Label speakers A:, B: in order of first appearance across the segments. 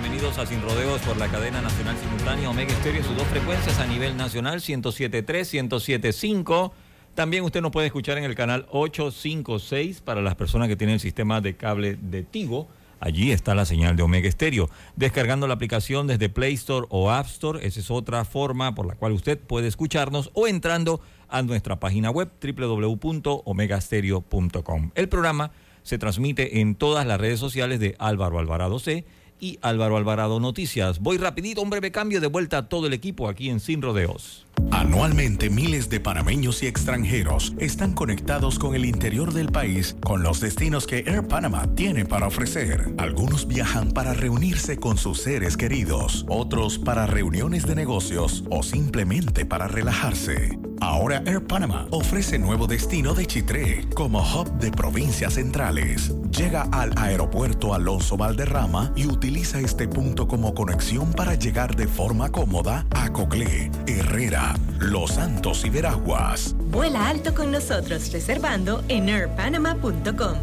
A: Bienvenidos a Sin Rodeos por la cadena nacional simultánea Omega Estéreo y sus dos frecuencias a nivel nacional 107.3, 107.5. También usted nos puede escuchar en el canal 856 para las personas que tienen el sistema de cable de Tigo. Allí está la señal de Omega Estéreo. Descargando la aplicación desde Play Store o App Store, esa es otra forma por la cual usted puede escucharnos o entrando a nuestra página web www.omegastereo.com. El programa se transmite en todas las redes sociales de Álvaro Alvarado C y Álvaro Alvarado Noticias. Voy rapidito, un breve cambio de vuelta a todo el equipo aquí en Sin Rodeos.
B: Anualmente miles de panameños y extranjeros están conectados con el interior del país con los destinos que Air Panama tiene para ofrecer. Algunos viajan para reunirse con sus seres queridos, otros para reuniones de negocios o simplemente para relajarse. Ahora Air Panama ofrece nuevo destino de Chitré como hub de provincias centrales. Llega al aeropuerto Alonso Valderrama y utiliza este punto como conexión para llegar de forma cómoda a Coclé, Herrera, Los Santos y Veraguas.
C: Vuela alto con nosotros reservando en airpanama.com.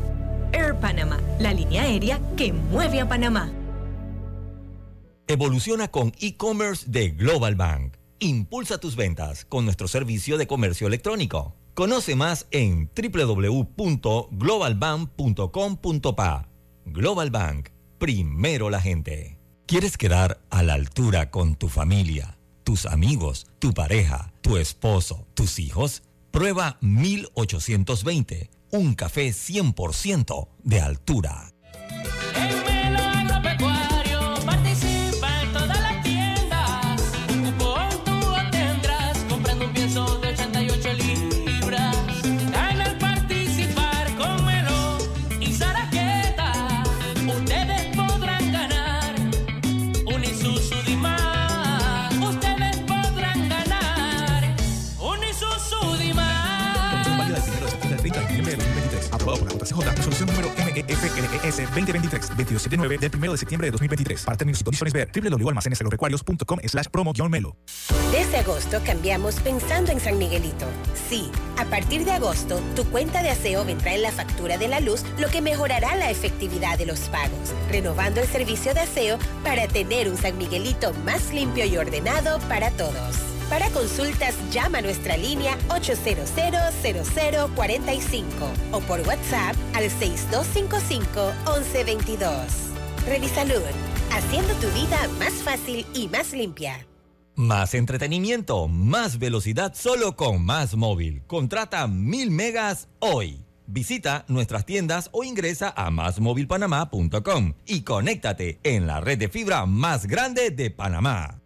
C: Air Panama, la línea aérea que mueve a Panamá.
A: Evoluciona con e-commerce de Global Bank. Impulsa tus ventas con nuestro servicio de comercio electrónico. Conoce más en www.globalbank.com.pa. Global Bank, primero la gente. ¿Quieres quedar a la altura con tu familia, tus amigos, tu pareja, tu esposo, tus hijos? Prueba 1820, un café 100% de altura.
D: Número MEFLES 2023-279 del 1 de septiembre de 2023. Para términos y condiciones ver www.almaceneselorecuarios.com slash promo-melo.
E: Desde agosto cambiamos pensando en San Miguelito. Sí, a partir de agosto, tu cuenta de aseo vendrá en la factura de la luz, lo que mejorará la efectividad de los pagos, renovando el servicio de aseo para tener un San Miguelito más limpio y ordenado para todos. Para consultas, llama a nuestra línea 800-0045 o por WhatsApp al 6255-1122. Revisalud, haciendo tu vida más fácil y más limpia.
A: Más entretenimiento, más velocidad solo con Más Móvil. Contrata mil megas hoy. Visita nuestras tiendas o ingresa a másmóvilpanamá.com y conéctate en la red de fibra más grande de Panamá.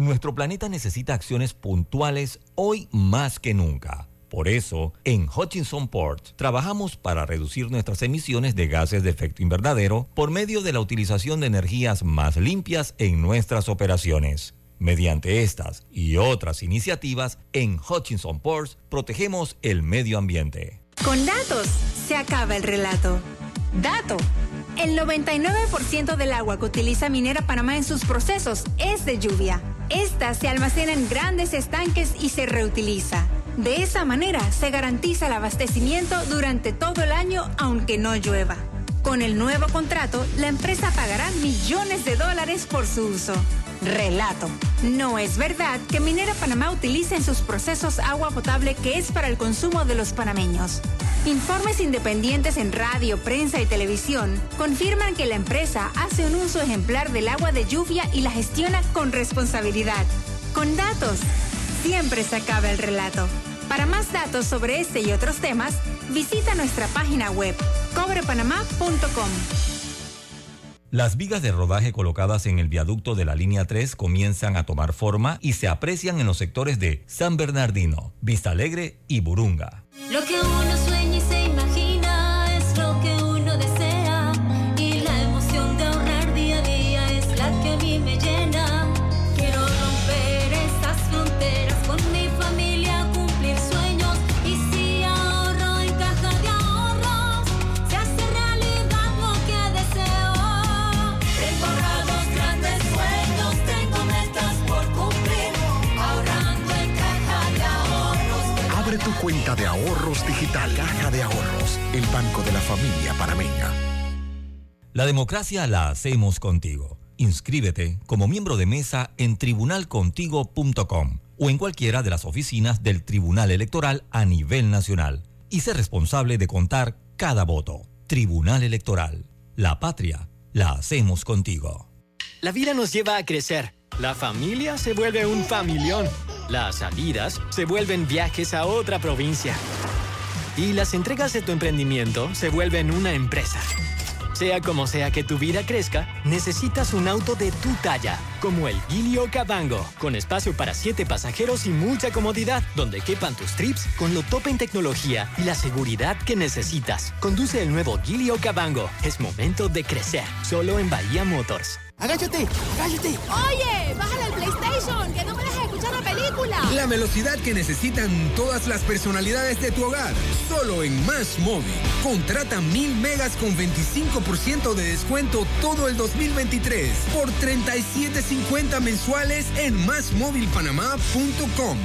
A: Nuestro planeta necesita acciones puntuales hoy más que nunca. Por eso, en Hutchinson Port trabajamos para reducir nuestras emisiones de gases de efecto invernadero por medio de la utilización de energías más limpias en nuestras operaciones. Mediante estas y otras iniciativas, en Hutchinson Ports protegemos el medio ambiente.
F: Con datos se acaba el relato. Dato. El 99% del agua que utiliza Minera Panamá en sus procesos es de lluvia. Esta se almacena en grandes estanques y se reutiliza. De esa manera se garantiza el abastecimiento durante todo el año aunque no llueva. Con el nuevo contrato, la empresa pagará millones de dólares por su uso. Relato. No es verdad que Minera Panamá utilice en sus procesos agua potable que es para el consumo de los panameños. Informes independientes en radio, prensa y televisión confirman que la empresa hace un uso ejemplar del agua de lluvia y la gestiona con responsabilidad. Con datos, siempre se acaba el relato. Para más datos sobre este y otros temas, visita nuestra página web cobrepanamá.com.
A: Las vigas de rodaje colocadas en el viaducto de la línea 3 comienzan a tomar forma y se aprecian en los sectores de San Bernardino, Vista Alegre y Burunga.
G: Abre tu cuenta de ahorros digital. Caja de Ahorros, el banco de la familia panameña.
A: La democracia la hacemos contigo. Inscríbete como miembro de mesa en tribunalcontigo.com o en cualquiera de las oficinas del Tribunal Electoral a nivel nacional y sé responsable de contar cada voto. Tribunal Electoral. La patria la hacemos contigo.
H: La vida nos lleva a crecer. La familia se vuelve un familión. Las salidas se vuelven viajes a otra provincia. Y las entregas de tu emprendimiento se vuelven una empresa. Sea como sea que tu vida crezca, necesitas un auto de tu talla, como el Gilio Cabango, con espacio para siete pasajeros y mucha comodidad, donde quepan tus trips con lo top en tecnología y la seguridad que necesitas. Conduce el nuevo Gilio Cabango. Es momento de crecer, solo en Bahía Motors.
I: ¡Agáchate! ¡Agáchate!
J: Oye, bájale al PlayStation, que no me dejes escuchar la película.
I: La velocidad que necesitan todas las personalidades de tu hogar. Solo en Más Móvil. Contrata mil megas con 25% de descuento todo el 2023 por 37.50 mensuales en másmóvilpanamá.com.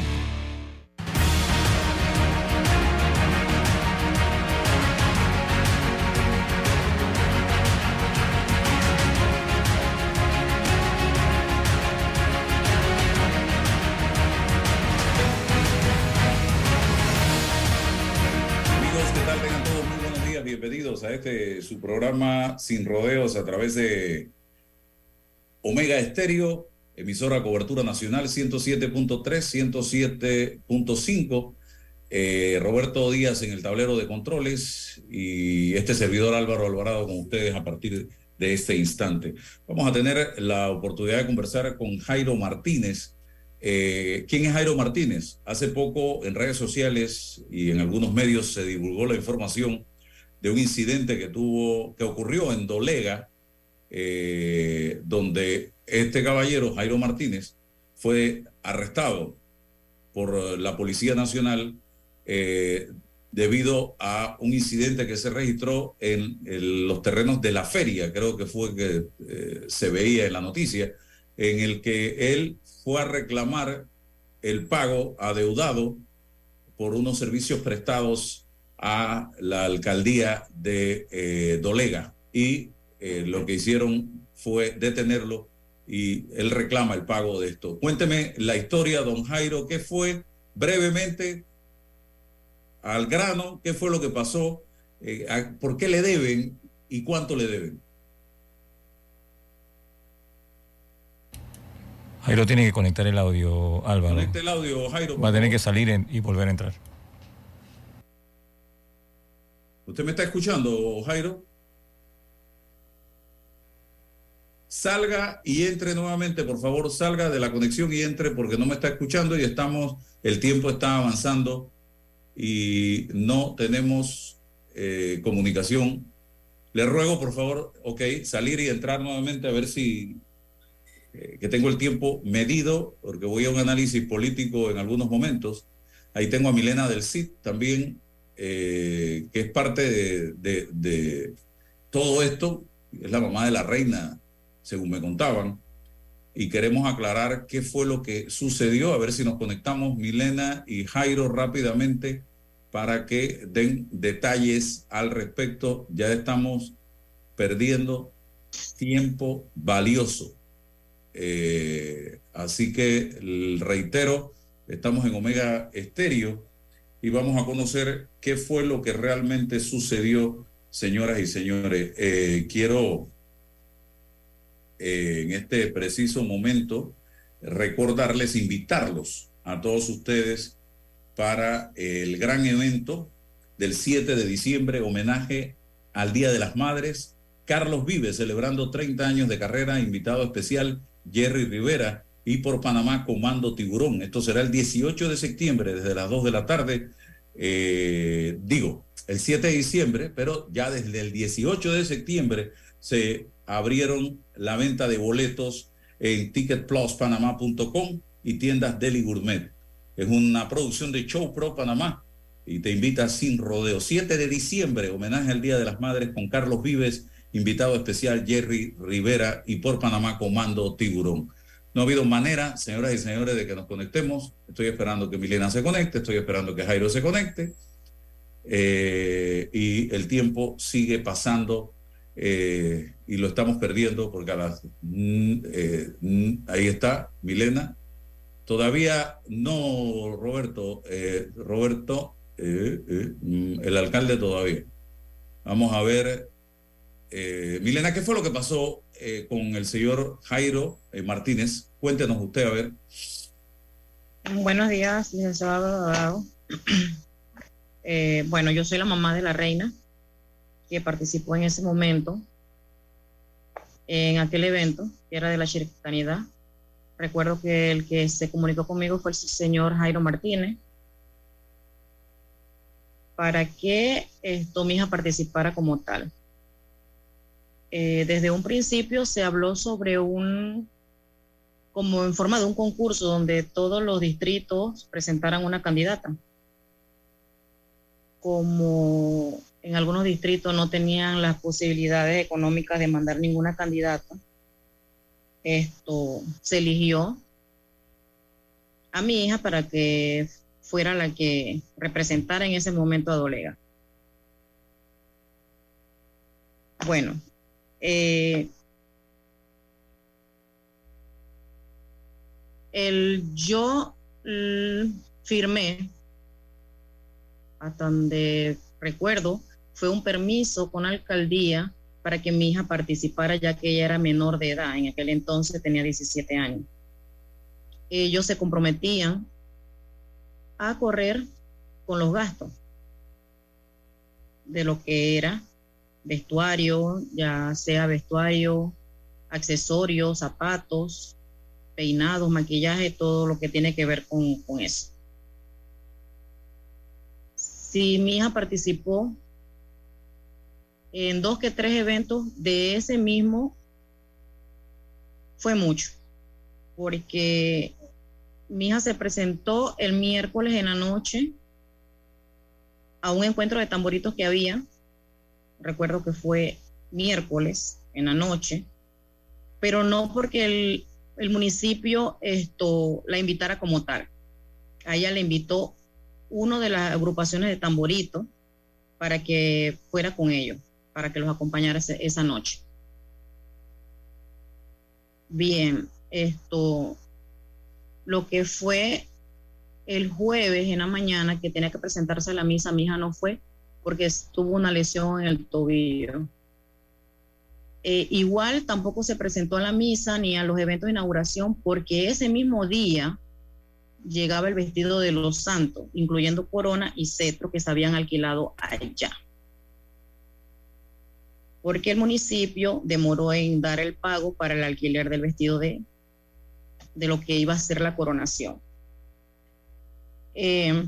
K: este su programa Sin Rodeos a través de Omega Estéreo, emisora cobertura nacional 107.3, 107.5. Eh, Roberto Díaz en el tablero de controles y este servidor Álvaro Alvarado con ustedes a partir de este instante. Vamos a tener la oportunidad de conversar con Jairo Martínez. Eh, ¿Quién es Jairo Martínez? Hace poco en redes sociales y en algunos medios se divulgó la información de un incidente que tuvo, que ocurrió en Dolega, eh, donde este caballero, Jairo Martínez, fue arrestado por la Policía Nacional eh, debido a un incidente que se registró en, los terrenos de la feria, creo que fue que eh, se veía en la noticia, en el que él fue a reclamar el pago adeudado por unos servicios prestados a la alcaldía de eh, Dolega y eh, lo que hicieron fue detenerlo y él reclama el pago de esto. Cuénteme la historia, don Jairo, ¿qué fue brevemente al grano? ¿Qué fue lo que pasó? Eh, a- ¿Por qué le deben y cuánto le deben?
A: Jairo tiene que conectar el audio, Álvaro.
K: El audio, Jairo.
A: Va a tener que salir en- y volver a entrar.
K: ¿Usted me está escuchando, Jairo? Salga y entre nuevamente, por favor, salga de la conexión y entre porque no me está escuchando y estamos, el tiempo está avanzando y no tenemos eh, comunicación. Le ruego, por favor, ok, salir y entrar nuevamente a ver si eh, que tengo el tiempo medido, porque voy a un análisis político en algunos momentos. Ahí tengo a Milena del CID también, eh, que es parte de, de- todo esto, es la mamá de la reina, según me contaban, y queremos aclarar qué fue lo que sucedió, a ver si nos conectamos Milena y Jairo rápidamente para que den detalles al respecto. Ya estamos perdiendo tiempo valioso. Eh, así que reitero, estamos en Omega Estéreo y vamos a conocer qué fue lo que realmente sucedió, señoras y señores. Eh, quiero eh, en este preciso momento recordarles, invitarlos a todos ustedes para el gran evento del 7 de diciembre, homenaje al Día de las Madres. Carlos Vive celebrando 30 años de carrera, invitado especial Jerry Rivera y por Panamá Comando Tiburón. Esto será el 18 de septiembre desde las 2 de la tarde. Eh, digo, el 7 de diciembre, pero ya desde el 18 de septiembre se abrieron la venta de boletos en ticketpluspanamá.com y tiendas Deli Gourmet. Es una producción de Show Pro Panamá y te invita sin rodeo. 7 de diciembre, homenaje al Día de las Madres con Carlos Vives, invitado especial Jerry Rivera y por Panamá Comando Tiburón. No ha habido manera, señoras y señores, de que nos conectemos. Estoy esperando que Milena se conecte, estoy esperando que Jairo se conecte. Eh, y el tiempo sigue pasando eh, y lo estamos perdiendo porque a las... mm, eh, mm, ahí está, Milena. Todavía no, Roberto, Roberto, mm, el alcalde todavía. Vamos a ver. Milena, ¿qué fue lo que pasó eh, con el señor Jairo eh, Martínez? Cuéntenos usted, a ver.
L: Buenos días, licenciado. Eh, bueno, yo soy la mamá de la reina que participó en ese momento en aquel evento que era de la. Recuerdo que el que se comunicó conmigo fue el señor Jairo Martínez para que esto mi hija participara como tal. Eh, desde un principio se habló sobre un como en forma de un concurso donde todos los distritos presentaran una candidata. Como en algunos distritos no tenían las posibilidades económicas de mandar ninguna candidata, esto se eligió a mi hija para que fuera la que representara en ese momento a Dolega. Bueno, eh, el yo mm, firmé, hasta donde recuerdo, fue un permiso con alcaldía para que mi hija participara ya que ella era menor de edad, en aquel entonces tenía 17 años. Ellos se comprometían a correr con los gastos de lo que era vestuario, ya sea vestuario, accesorios, zapatos, peinados, maquillaje, todo lo que tiene que ver con, con eso. Si mi hija participó en dos que tres eventos de ese mismo, fue mucho, porque mi hija se presentó el miércoles en la noche a un encuentro de tamboritos que había, recuerdo que fue miércoles en la noche, pero no porque el, el municipio esto la invitara como tal. A ella le invitó uno de las agrupaciones de tamboritos para que fuera con ellos, para que los acompañara esa noche. Bien, esto, lo que fue el jueves en la mañana que tenía que presentarse a la misa, mi hija no fue porque tuvo una lesión en el tobillo. Eh, igual tampoco se presentó a la misa ni a los eventos de inauguración porque ese mismo día llegaba el vestido de los santos, incluyendo corona y cetro que se habían alquilado allá. Porque el municipio demoró en dar el pago para el alquiler del vestido de, de lo que iba a ser la coronación. Eh,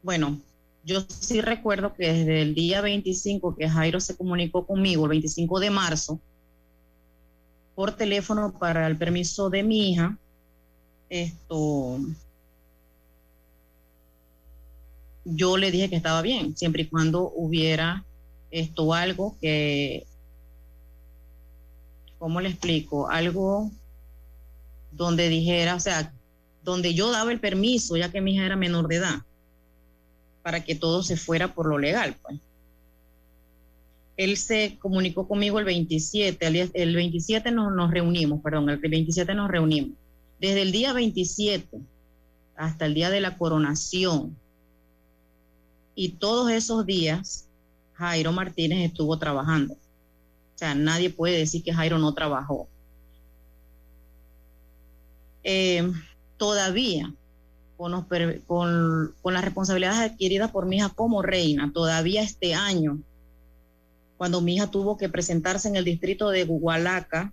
L: bueno, yo sí recuerdo que desde el día 25 que Jairo se comunicó conmigo, el 25 de marzo, por teléfono para el permiso de mi hija, esto, yo le dije que estaba bien, siempre y cuando hubiera esto algo que, ¿cómo le explico? Algo donde dijera, o sea, donde yo daba el permiso, ya que mi hija era menor de edad, para que todo se fuera por lo legal, pues. Él se comunicó conmigo el 27, el, día- el 27 nos, nos reunimos, perdón, el 27 nos reunimos. Desde el día 27 hasta el día de la coronación y todos esos días, Jairo Martínez estuvo trabajando. O sea, nadie puede decir que Jairo no trabajó. eh, todavía con, los con, con las responsabilidades adquiridas por mi hija como reina, todavía este año, cuando mi hija tuvo que presentarse en el distrito de Hualaca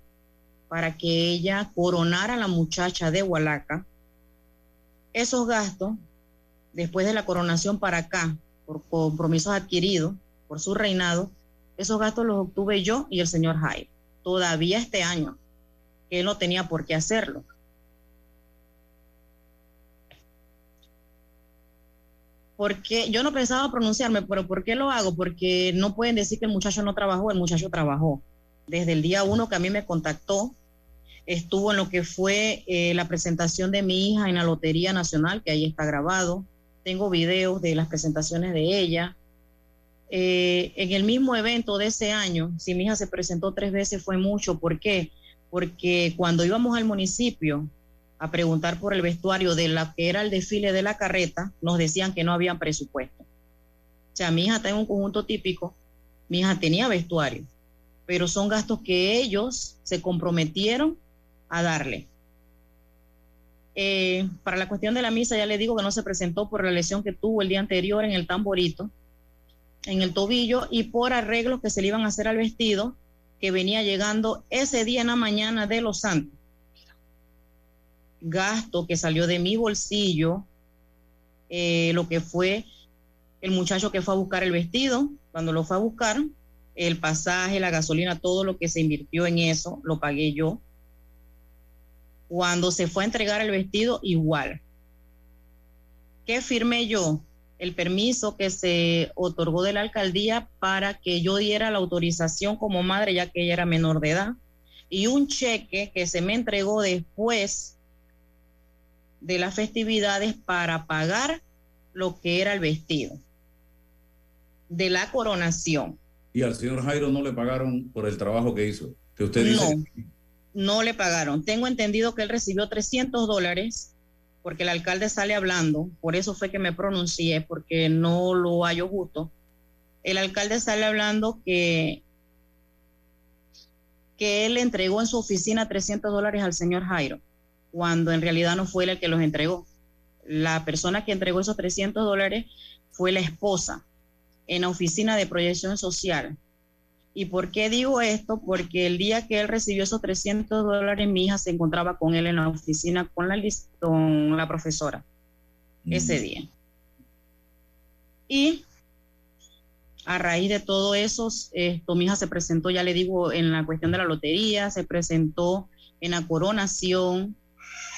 L: para que ella coronara a la muchacha de Hualaca, esos gastos, después de la coronación para acá, por compromisos adquiridos por su reinado, esos gastos los obtuve yo y el señor Jaime, todavía este año, que él no tenía por qué hacerlo. Porque yo no pensaba pronunciarme, pero ¿por qué lo hago? Porque no pueden decir que el muchacho no trabajó, el muchacho trabajó. Desde el día uno que a mí me contactó, estuvo en lo que fue eh, la presentación de mi hija en la Lotería Nacional, que ahí está grabado. Tengo videos de las presentaciones de ella. Eh, en el mismo evento de ese año, si mi hija se presentó tres veces fue mucho. ¿Por qué? Porque cuando íbamos al municipio a preguntar por el vestuario de la que era el desfile de la carreta, nos decían que no había presupuesto. O sea, mi hija está en un conjunto típico, mi hija tenía vestuario, pero son gastos que ellos se comprometieron a darle. Eh, para la cuestión de la misa, ya le digo que no se presentó por la lesión que tuvo el día anterior en el tamborito, en el tobillo y por arreglos que se le iban a hacer al vestido que venía llegando ese día en la mañana de los santos. Gasto que salió de mi bolsillo, eh, lo que fue el muchacho que fue a buscar el vestido, cuando lo fue a buscar, el pasaje, la gasolina, todo lo que se invirtió en eso, lo pagué yo. Cuando se fue a entregar el vestido, igual. ¿Qué firmé yo? El permiso que se otorgó de la alcaldía para que yo diera la autorización como madre, ya que ella era menor de edad, y un cheque que se me entregó después de las festividades para pagar lo que era el vestido de la coronación.
K: Y al señor Jairo no le pagaron por el trabajo que hizo. Que usted dice.
L: No, no le pagaron. Tengo entendido que él recibió 300 dólares porque el alcalde sale hablando, por eso fue que me pronuncié, porque no lo hallo justo. El alcalde sale hablando que, que él entregó en su oficina 300 dólares al señor Jairo, cuando en realidad no fue él el que los entregó. La persona que entregó esos 300 dólares fue la esposa en la oficina de proyección social. ¿Y por qué digo esto? Porque el día que él recibió esos 300 dólares, mi hija se encontraba con él en la oficina con la, con la profesora ese día. Y a raíz de todo eso, esto, mi hija se presentó, ya le digo, en la cuestión de la lotería, se presentó en la coronación,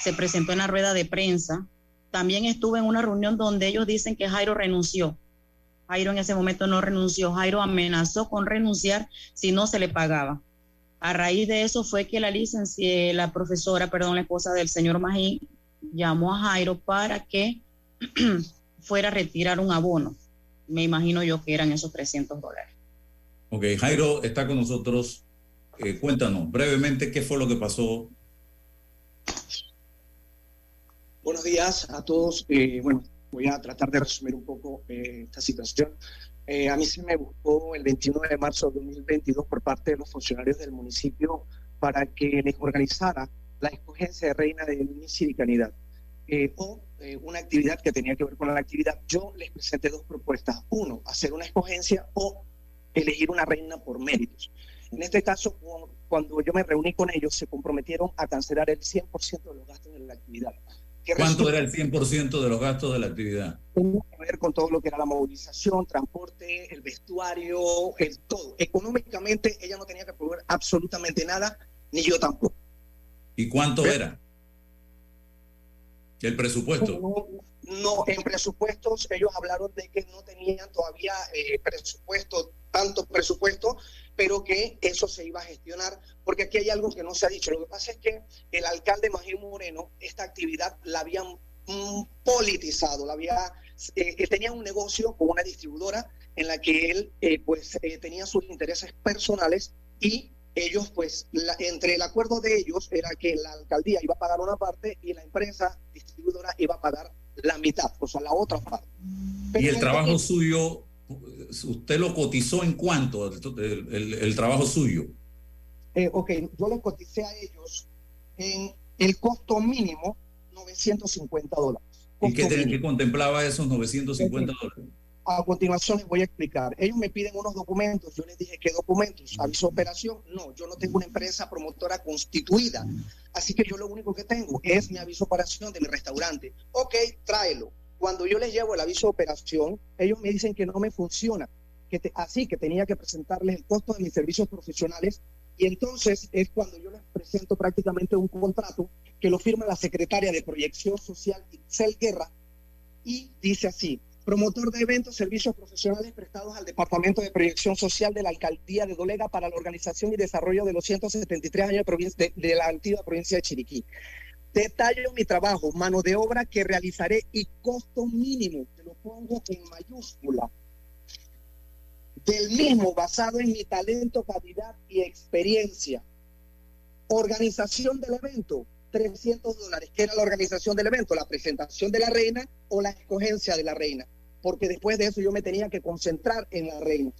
L: se presentó en la rueda de prensa. También estuve en una reunión donde ellos dicen que Jairo renunció. Jairo en ese momento no renunció. Jairo amenazó con renunciar si no se le pagaba. A raíz de eso fue que la licencia, la profesora, perdón, la esposa del señor Magín, llamó a Jairo para que fuera a retirar un abono. Me imagino yo que eran esos 300 dólares.
K: Ok, Jairo está con nosotros. Eh, cuéntanos brevemente qué fue lo que pasó.
M: Buenos días a todos. Eh, bueno, voy a tratar de resumir un poco eh, esta situación. Eh, a mí se me buscó el 29 de marzo de 2022 por parte de los funcionarios del municipio para que les organizara la escogencia de reina de Miss Siricanidad eh, o eh, una actividad que tenía que ver con la actividad. Yo les presenté dos propuestas. Uno, hacer una escogencia o elegir una reina por méritos. En este caso, cu- cuando yo me reuní con ellos, se comprometieron a cancelar el 100% de los gastos de la actividad. Que
K: ¿Cuánto era el 100% de los gastos de la actividad?
M: tenía que ver con todo lo que era la movilización, transporte, el vestuario, el todo. Económicamente ella no tenía que proveer absolutamente nada, ni yo tampoco.
K: ¿Y cuánto era? El presupuesto.
M: No, no, en presupuestos ellos hablaron de que no tenían todavía eh, presupuesto, tanto presupuesto, pero que eso se iba a gestionar, porque aquí hay algo que no se ha dicho. Lo que pasa es que el alcalde Magín Moreno, esta actividad la habían mm, politizado, la había, eh, eh, tenía un negocio con una distribuidora en la que él eh, pues eh, tenía sus intereses personales y ellos pues entre el acuerdo de ellos era que la alcaldía iba a pagar una parte y la empresa distribuidora iba a pagar la mitad, o sea, la otra parte.
K: ¿Y el trabajo suyo, usted lo cotizó en cuánto, el, el- el trabajo suyo?
M: Eh, ok, yo les coticé a ellos en El costo mínimo, 950 dólares.
K: ¿Y qué, te- qué contemplaba esos 950 dólares?
M: A continuación les voy a explicar. Ellos me piden unos documentos. Yo les dije, ¿qué documentos? ¿Aviso de operación? No, yo no tengo una empresa promotora constituida. Así que yo lo único que tengo es mi aviso de operación de mi restaurante. Ok, tráelo. Cuando yo les llevo el aviso de operación, ellos me dicen que no me funciona. Que te- así que tenía que presentarles el costo de mis servicios profesionales. Y entonces es cuando yo les presento prácticamente un contrato que lo firma la secretaria de Proyección Social, Ixel Guerra, y dice así, promotor de eventos, servicios profesionales prestados al Departamento de Proyección Social de la Alcaldía de Dolega para la organización y desarrollo de los 173 años de, de la antigua provincia de Chiriquí. Detallo mi trabajo, mano de obra que realizaré y costo mínimo, te lo pongo en mayúscula, del mismo basado en mi talento, calidad y experiencia. Organización del evento, 300 dólares. ¿Qué era la organización del evento? La presentación de la reina o la escogencia de la reina. Porque después de eso yo me tenía que concentrar en la reina.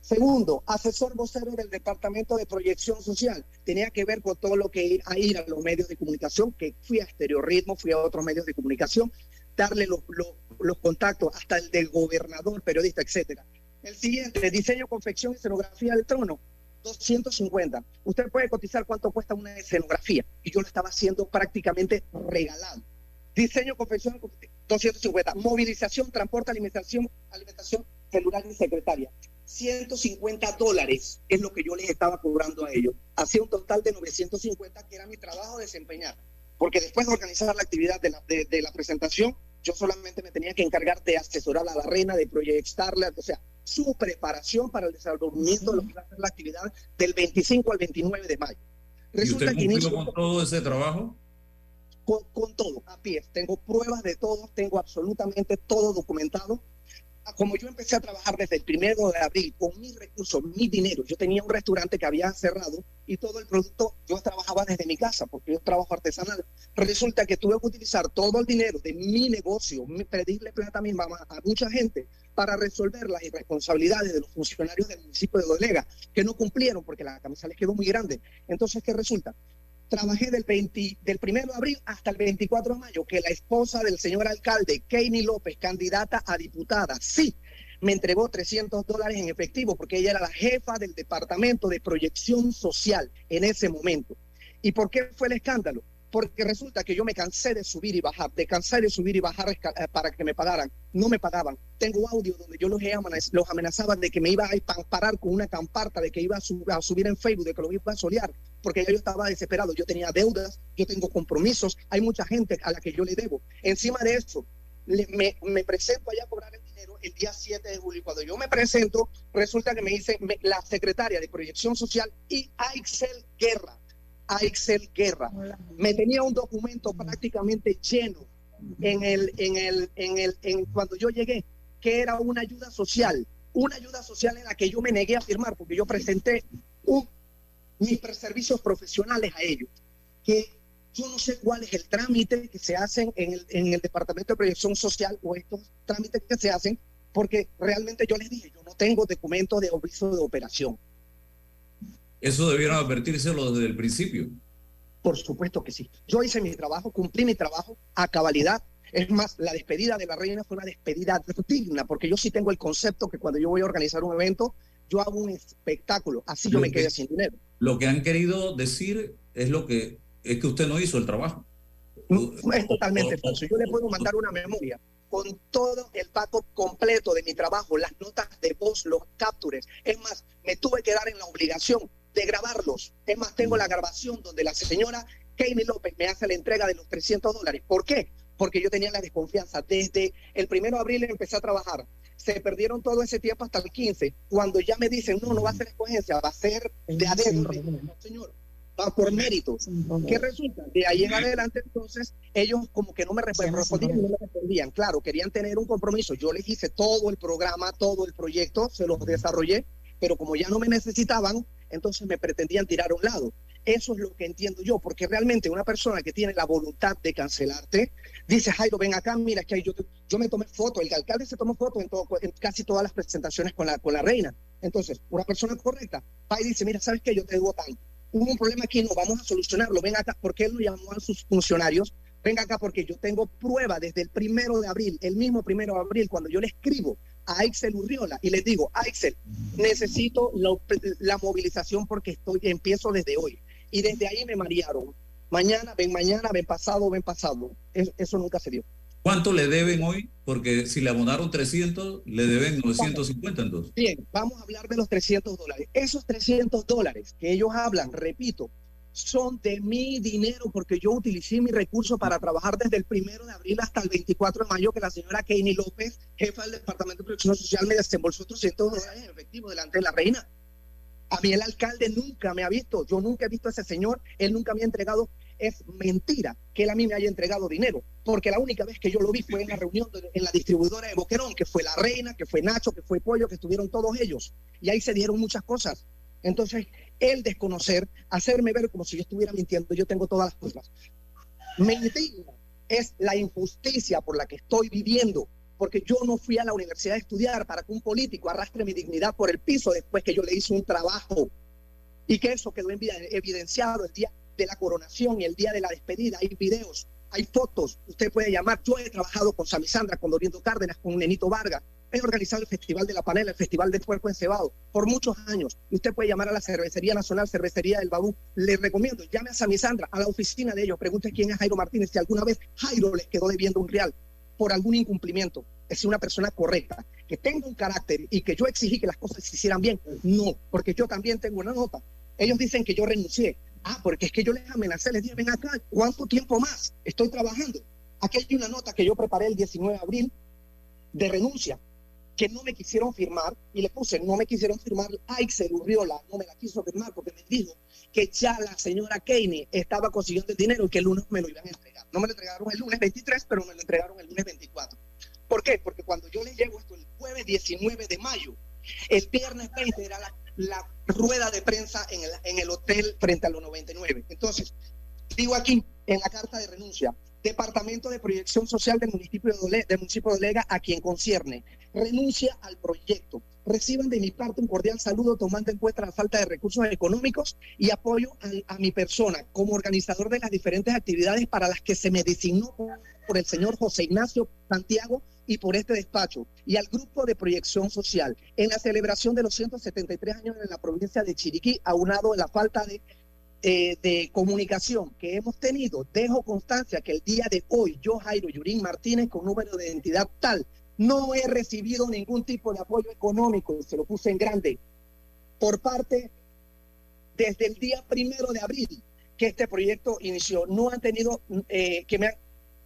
M: Segundo, asesor vocero del Departamento de Proyección Social. Tenía que ver con todo lo que ir a ir a los medios de comunicación, que fui a Estereorritmo, fui a otros medios de comunicación, darle los, los, los contactos hasta el del gobernador, periodista, etcétera. El siguiente, diseño, confección y escenografía del trono. 250. Usted puede cotizar cuánto cuesta una escenografía. Y yo lo estaba haciendo prácticamente regalado. Diseño, confección, 250. Movilización, transporte, alimentación, alimentación celular y secretaria. 150 dólares es lo que yo les estaba cobrando a ellos. Hacía un total de 950, que era mi trabajo desempeñar. Porque después de organizar la actividad de la, de, la presentación, yo solamente me tenía que encargar de asesorar a la reina, de proyectarla, o sea, su preparación para el desarrollamiento de lo que va a ser la actividad del 25 al 29 de mayo.
K: ¿Y usted
M: Resulta que
K: con todo ese trabajo?
M: con, con todo, a pie. Tengo pruebas de todo, tengo absolutamente todo documentado. Ah, Como yo empecé a trabajar desde el primero de abril con mis recursos, mi dinero, yo tenía un restaurante que había cerrado y todo el producto yo trabajaba desde mi casa porque yo trabajo artesanal. Resulta que tuve que utilizar todo el dinero de mi negocio, pedirle plata a mi mamá, a mucha gente, para resolver las irresponsabilidades de los funcionarios del municipio de Dolega, que no cumplieron porque la camisa les quedó muy grande. Entonces, ¿qué resulta? trabajé del, 20, del 1 de abril hasta el 24 de mayo, que la esposa del señor alcalde, Keini López, candidata a diputada, sí, me entregó 300 dólares en efectivo, porque ella era la jefa del Departamento de Proyección Social en ese momento. ¿Y por qué fue el escándalo? Porque resulta que yo me cansé de subir y bajar, de cansar de subir y bajar eh, para que me pagaran. No me pagaban. Tengo audio donde yo los, los amenazaba de que me iba a parar con una camparta, de que iba a, sub- a subir en Facebook, de que lo iba a solear, porque ya yo estaba desesperado. Yo tenía deudas, yo tengo compromisos, hay mucha gente a la que yo le debo. Encima de eso, me, presento allá a cobrar el dinero el día 7 de julio. Cuando yo me presento, resulta que me dice la secretaria de Proyección Social y Aixel Guerra. Aixel Guerra. Me tenía un documento prácticamente lleno en el, en el, en el, en cuando yo llegué, que era una ayuda social, una ayuda social en la que yo me negué a firmar porque yo presenté un, mis servicios profesionales a ellos, que yo no sé cuál es el trámite que se hacen en el, en el Departamento de Proyección Social o estos trámites que se hacen, porque realmente yo les dije, yo no tengo documento de aviso de operación.
K: Eso debieron advertírselo desde el principio.
M: Por supuesto que sí. Yo hice mi trabajo, cumplí mi trabajo a cabalidad. Es más, la despedida de la reina fue una despedida digna, porque yo sí tengo el concepto que cuando yo voy a organizar un evento, yo hago un espectáculo, así yo me
K: que-
M: quedé sin dinero.
K: Lo que han querido decir es lo que es que usted no hizo el trabajo.
M: Es totalmente falso. Yo le puedo mandar una memoria con todo el backup completo de mi trabajo, las notas de voz, los captures. Es más, me tuve que dar en la obligación de grabarlos. Es más, tengo la grabación donde la señora Keini López me hace la entrega de los 300 dólares. ¿Por qué? Porque yo tenía la desconfianza. Desde el primero de abril empecé a trabajar. Se perdieron todo ese tiempo hasta el 15. Cuando ya me dicen, no, no va a ser escogencia, va a ser de a dedo. No, señor, va por méritos. ¿Qué resulta? De ahí en adelante, entonces, ellos como que no me resp- respondían, no me respondían. Claro, querían tener un compromiso. Yo les hice todo el programa, todo el proyecto, se los desarrollé, pero como ya no me necesitaban, entonces me pretendían tirar a un lado. Eso es lo que entiendo yo, porque realmente una persona que tiene la voluntad de cancelarte, dice, Jairo, ven acá, mira, que yo, me tomé foto, el alcalde se tomó foto en, todo- casi todas las presentaciones con la, reina. Entonces, una persona correcta va y dice, mira, ¿sabes qué? Yo te debo tanto hubo un problema aquí, no vamos a solucionarlo, ven acá, porque él lo llamó a sus funcionarios, ven acá porque yo tengo prueba desde el primero de abril, el mismo primero de abril, cuando yo le escribo a Axel Urriola y les digo, Axel, necesito la, la movilización porque estoy, empiezo desde hoy. Y desde ahí me marearon. Mañana, ven mañana, ven pasado, ven pasado. Es- eso nunca se dio.
K: ¿Cuánto le deben hoy? Porque si le abonaron 300, le deben 950 entonces.
M: Bien, vamos a hablar de los 300 dólares. Esos 300 dólares que ellos hablan, repito, son de mi dinero porque yo utilicé mi recurso para trabajar desde el primero de abril hasta el 24 de mayo que la señora Keini López, jefa del Departamento de Protección Social, me desembolsó 300 dólares en efectivo delante de la reina. A mí el alcalde nunca me ha visto, yo nunca he visto a ese señor, él nunca me ha entregado, es mentira que él a mí me haya entregado dinero, porque la única vez que yo lo vi fue en la reunión de- en la distribuidora de Boquerón, que fue la reina, que fue Nacho, que fue Pollo, que estuvieron todos ellos, y ahí se dieron muchas cosas. Entonces, el desconocer, hacerme ver como si yo estuviera mintiendo, yo tengo todas las pruebas. Me es la injusticia por la que estoy viviendo, porque yo no fui a la universidad a estudiar para que un político arrastre mi dignidad por el piso después que yo le hice un trabajo y que eso quedó evidenciado el día de la coronación y el día de la despedida. Hay videos, hay fotos, usted puede llamar. Yo he trabajado con Samisandra, con Doriendo Cárdenas, con Nenito Vargas. He organizado el Festival de la Panela, el Festival de Puerco Encebado, por muchos años. Usted puede llamar a la Cervecería Nacional, Cervecería del Babú. Le recomiendo, llame a Samisandra, a la oficina de ellos, pregunte quién es Jairo Martínez, si alguna vez Jairo les quedó debiendo un real por algún incumplimiento. Es una persona correcta, que tenga un carácter y que yo exigí que las cosas se hicieran bien. No, porque yo también tengo una nota. Ellos dicen que yo renuncié. Ah, porque es que yo les amenacé, les dije, ven acá, ¿cuánto tiempo más? Estoy trabajando. Aquí hay una nota que yo preparé el 19 de abril de renuncia, que no me quisieron firmar, y le puse, no me quisieron firmar, Aixel Urriola no me la quiso firmar porque me dijo que ya la señora Kane estaba consiguiendo el dinero y que el lunes me lo iban a entregar. No me lo entregaron el lunes 23, pero me lo entregaron el lunes 24. ¿Por qué? Porque cuando yo les llevo esto el jueves 19 de mayo, el viernes 20 era la, la rueda de prensa en el, en el hotel frente a los 99. Entonces, digo aquí en la carta de renuncia, Departamento de Proyección Social del municipio de, del municipio de Olega, a quien concierne, renuncia al proyecto. Reciban de mi parte un cordial saludo tomando en cuenta la falta de recursos económicos y apoyo a, mi persona como organizador de las diferentes actividades para las que se me designó por, por el señor José Ignacio Santiago y por este despacho y al grupo de proyección social en la celebración de los 173 años en la provincia de Chiriquí, aunado en la falta de eh, de comunicación que hemos tenido, dejo constancia que el día de hoy yo, Jairo Yurín Martínez, con número de identidad tal, no he recibido ningún tipo de apoyo económico, se lo puse en grande, por parte desde el día primero de abril que este proyecto inició. No han tenido, eh, que me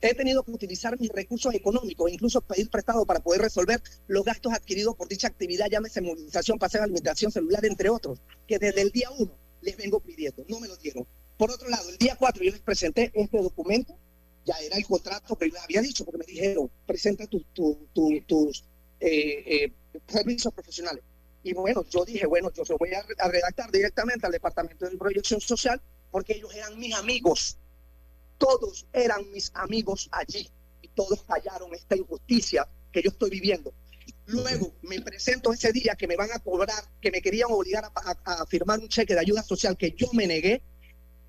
M: he tenido que utilizar mis recursos económicos, incluso pedir prestado para poder resolver los gastos adquiridos por dicha actividad, llámese movilización, paseo, alimentación celular, entre otros, que desde el día uno les vengo pidiendo, no me lo dieron. Por otro lado, el día 4 yo les presenté este documento, ya era el contrato que les había dicho, porque me dijeron, presenta tus tu, tu- tus eh, eh, servicios profesionales. Y bueno, yo dije, bueno, yo se voy a, a redactar directamente al Departamento de Proyección Social, porque ellos eran mis amigos. Todos eran mis amigos allí. Y todos callaron esta injusticia que yo estoy viviendo. Luego me presento ese día que me van a cobrar, que me querían obligar a, a- a firmar un cheque de ayuda social que yo me negué.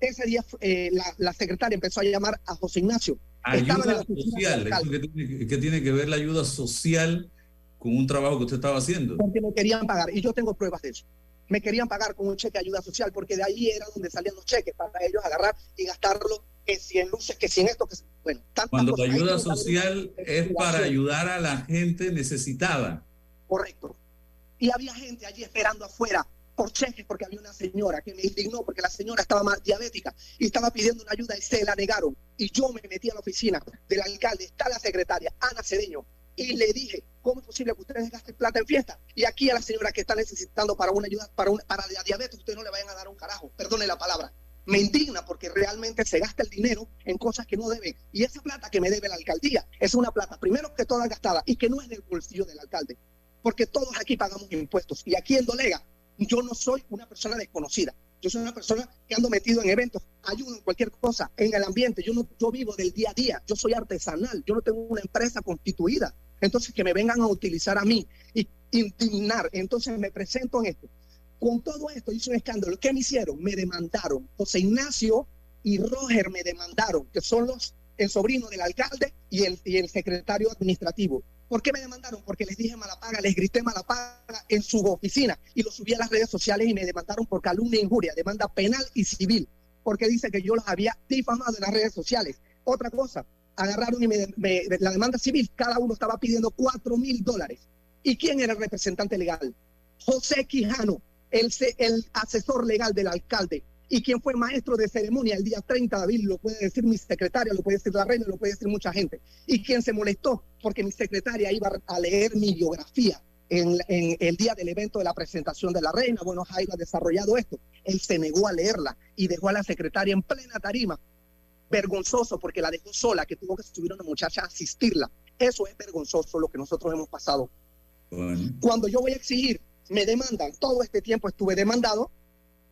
M: Ese día eh, la, la secretaria empezó a llamar a José Ignacio.
K: Ayuda social.
M: alcalde.
K: ¿Eso ¿Qué tiene, qué tiene que ver la ayuda social con un trabajo que usted estaba haciendo?
M: porque me querían pagar, y yo tengo pruebas de eso. Me querían pagar con un cheque de ayuda social, porque de ahí era donde salían los cheques para ellos agarrar y gastarlo que si en luces, que si en esto, que si- bueno,
K: Cuando la
M: cosas.
K: Ayuda social es para ayudar a la gente necesitada.
M: Correcto. Y había gente allí esperando afuera por cheques porque había una señora que me indignó porque la señora estaba más diabética y estaba pidiendo una ayuda y se la negaron. Y yo me metí a la oficina del alcalde, está la secretaria, Ana Cedeño, y le dije, ¿cómo es posible que ustedes gasten plata en fiesta? Y aquí a la señora que está necesitando para una ayuda, para, una, para la diabetes, ustedes no le vayan a dar un carajo, perdone la palabra. Me indigna porque realmente se gasta el dinero en cosas que no debe. Y esa plata que me debe la alcaldía es una plata, primero que toda gastada y que no es del bolsillo del alcalde porque todos aquí pagamos impuestos. Y aquí en Dolega, yo no soy una persona desconocida. Yo soy una persona que ando metido en eventos, ayudo en cualquier cosa, en el ambiente. Yo no, yo vivo del día a día. Yo soy artesanal. Yo no tengo una empresa constituida. Entonces que me vengan a utilizar a mí y indignar. Entonces me presento en esto. Con todo esto hizo un escándalo. ¿Qué me hicieron? Me demandaron. José Ignacio y Roger me demandaron, que son los el sobrino del alcalde y el, y el secretario administrativo. ¿Por qué me demandaron? Porque les dije mala paga, les grité mala paga en su oficina y lo subí a las redes sociales y me demandaron por calumnia e injuria, demanda penal y civil, porque dice que yo los había difamado en las redes sociales. Otra cosa, agarraron y me, la demanda civil, cada uno estaba pidiendo cuatro mil dólares. ¿Y quién era el representante legal? José Quijano, el, el asesor legal del alcalde y quien fue maestro de ceremonia el día 30 de abril, lo puede decir mi secretaria, lo puede decir la reina, lo puede decir mucha gente. Y quien se molestó porque mi secretaria iba a leer mi biografía en, en el día del evento de la presentación de la reina. Bueno, Jairo ha desarrollado esto. Él se negó a leerla y dejó a la secretaria en plena tarima. Vergonzoso porque la dejó sola, que tuvo que subir una muchacha a asistirla. Eso es vergonzoso lo que nosotros hemos pasado. Cuando yo voy a exigir, me demandan, todo este tiempo estuve demandado.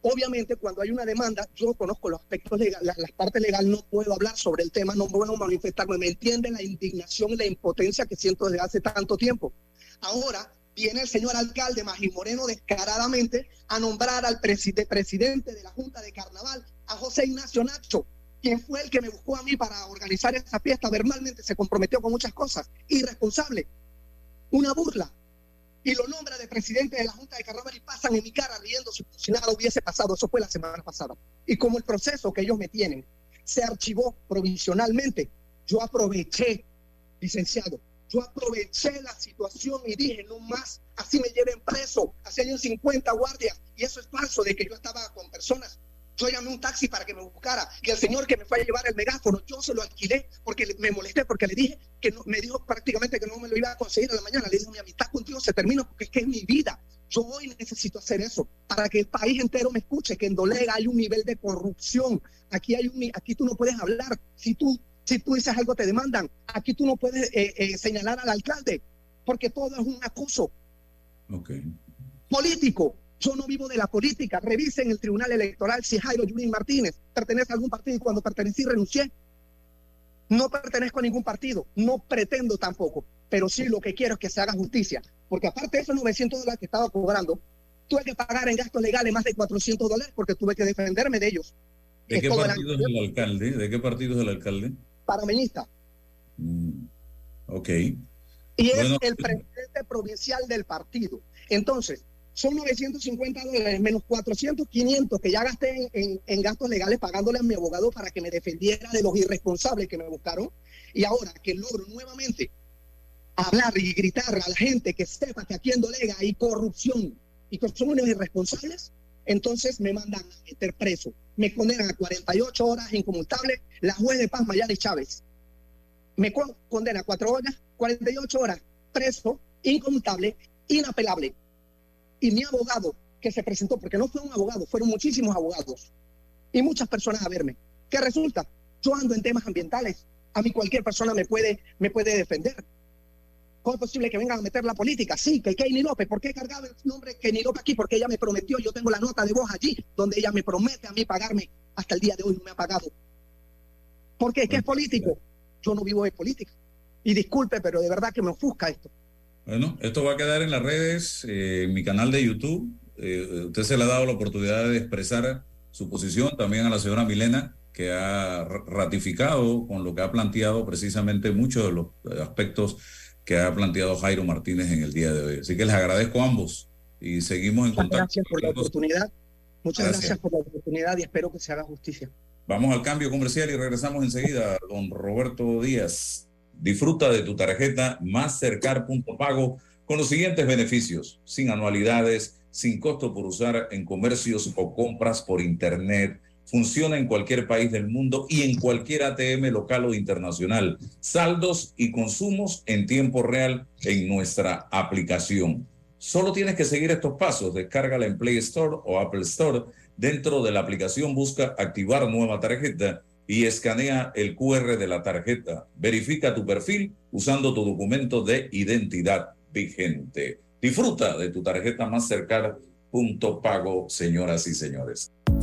M: Obviamente, cuando hay una demanda, yo conozco los aspectos legales, las, las partes legales, no puedo hablar sobre el tema, no puedo manifestarme. ¿Me entienden la indignación y la impotencia que siento desde hace tanto tiempo? Ahora viene el señor alcalde Magín Moreno descaradamente a nombrar al preside- presidente de la Junta de Carnaval, a José Ignacio Nacho, quien fue el que me buscó a mí para organizar esa fiesta. Verbalmente se comprometió con muchas cosas. Irresponsable. Una burla y lo nombra de presidente de la Junta de Carnaval y pasan en mi cara riéndose si nada hubiese pasado. Eso fue la semana pasada. Y como el proceso que ellos me tienen se archivó provisionalmente, yo aproveché, licenciado, yo aproveché la situación y dije, no más, así me lleven preso, así hay un 50 guardias. Y eso es falso de que yo estaba con personas. Yo llamé un taxi para que me buscara y el señor que me fue a llevar el megáfono, yo se lo alquilé porque me molesté, porque le dije que no, me dijo prácticamente que no me lo iba a conseguir en la mañana. Le dije, mi amistad contigo se termina porque es que es mi vida. Yo hoy necesito hacer eso para que el país entero me escuche, que en Dolega hay un nivel de corrupción. Aquí, hay un, aquí tú no puedes hablar. Si tú, si tú dices algo, te demandan. Aquí tú no puedes eh, eh, señalar al alcalde porque todo es un acoso político. Yo no vivo de la política. Revisen el Tribunal Electoral si Jairo Yurín Martínez pertenece a algún partido y cuando pertenecí renuncié. No pertenezco a ningún partido, no pretendo tampoco, pero sí lo que quiero es que se haga justicia, porque aparte de esos 900 dólares que estaba cobrando, tuve que pagar en gastos legales más de 400 dólares porque tuve que defenderme de ellos.
K: ¿De qué partido es el alcalde? ¿De qué partido es el alcalde?
M: Panameñista.
K: Ok.
M: y es el presidente provincial del partido. Entonces, son 950 dólares menos 400, 500 que ya gasté en, en- en gastos legales pagándole a mi abogado para que me defendiera de los irresponsables que me buscaron. Y ahora que logro nuevamente hablar y gritar a la gente que sepa que aquí en Dolega hay corrupción y que son unos irresponsables, entonces me mandan a meter preso. Me condenan a 48 horas inconmutables la juez de paz Mayari Chávez me con- condena a cuatro horas, 48 horas preso, inconmutable, inapelable. Y mi abogado que se presentó, porque no fue un abogado, fueron muchísimos abogados y muchas personas a verme. ¿Qué resulta? Yo ando en temas ambientales. A mí cualquier persona me puede, me puede defender. ¿Cómo es posible que vengan a meter la política? Sí, que Kenny López. ¿Por qué cargaba el nombre Kenny López aquí? Porque ella me prometió, yo tengo la nota de voz allí, donde ella me promete a mí pagarme. Hasta el día de hoy no me ha pagado. ¿Por qué? ¿Qué es político? Yo no vivo de política. Y disculpe, pero de verdad que me ofusca esto.
K: Bueno, esto va a quedar en las redes, eh, en mi canal de YouTube. Eh, usted se le ha dado la oportunidad de expresar su posición también a la señora Milena, que ha ra- ratificado con lo que ha planteado precisamente muchos de los aspectos que ha planteado Jairo Martínez en el día de hoy. Así que les agradezco a ambos y seguimos en
M: Muchas
K: contacto.
M: gracias por la oportunidad. Muchas
K: Gracias.
M: gracias por la oportunidad y espero que se haga justicia.
K: Vamos al cambio comercial y regresamos enseguida, don Roberto Díaz. Disfruta de tu tarjeta Mastercard.pago con los siguientes beneficios, sin anualidades, sin costo por usar en comercios o compras por internet. Funciona en cualquier país del mundo y en cualquier ATM local o internacional. Saldos y consumos en tiempo real en nuestra aplicación. Solo tienes que seguir estos pasos. Descárgala en Play Store o Apple Store. Dentro de la aplicación busca activar nueva tarjeta y escanea el QR de la tarjeta. Verifica tu perfil usando tu documento de identidad vigente. Disfruta de tu tarjeta Mastercard punto pago, señoras y señores.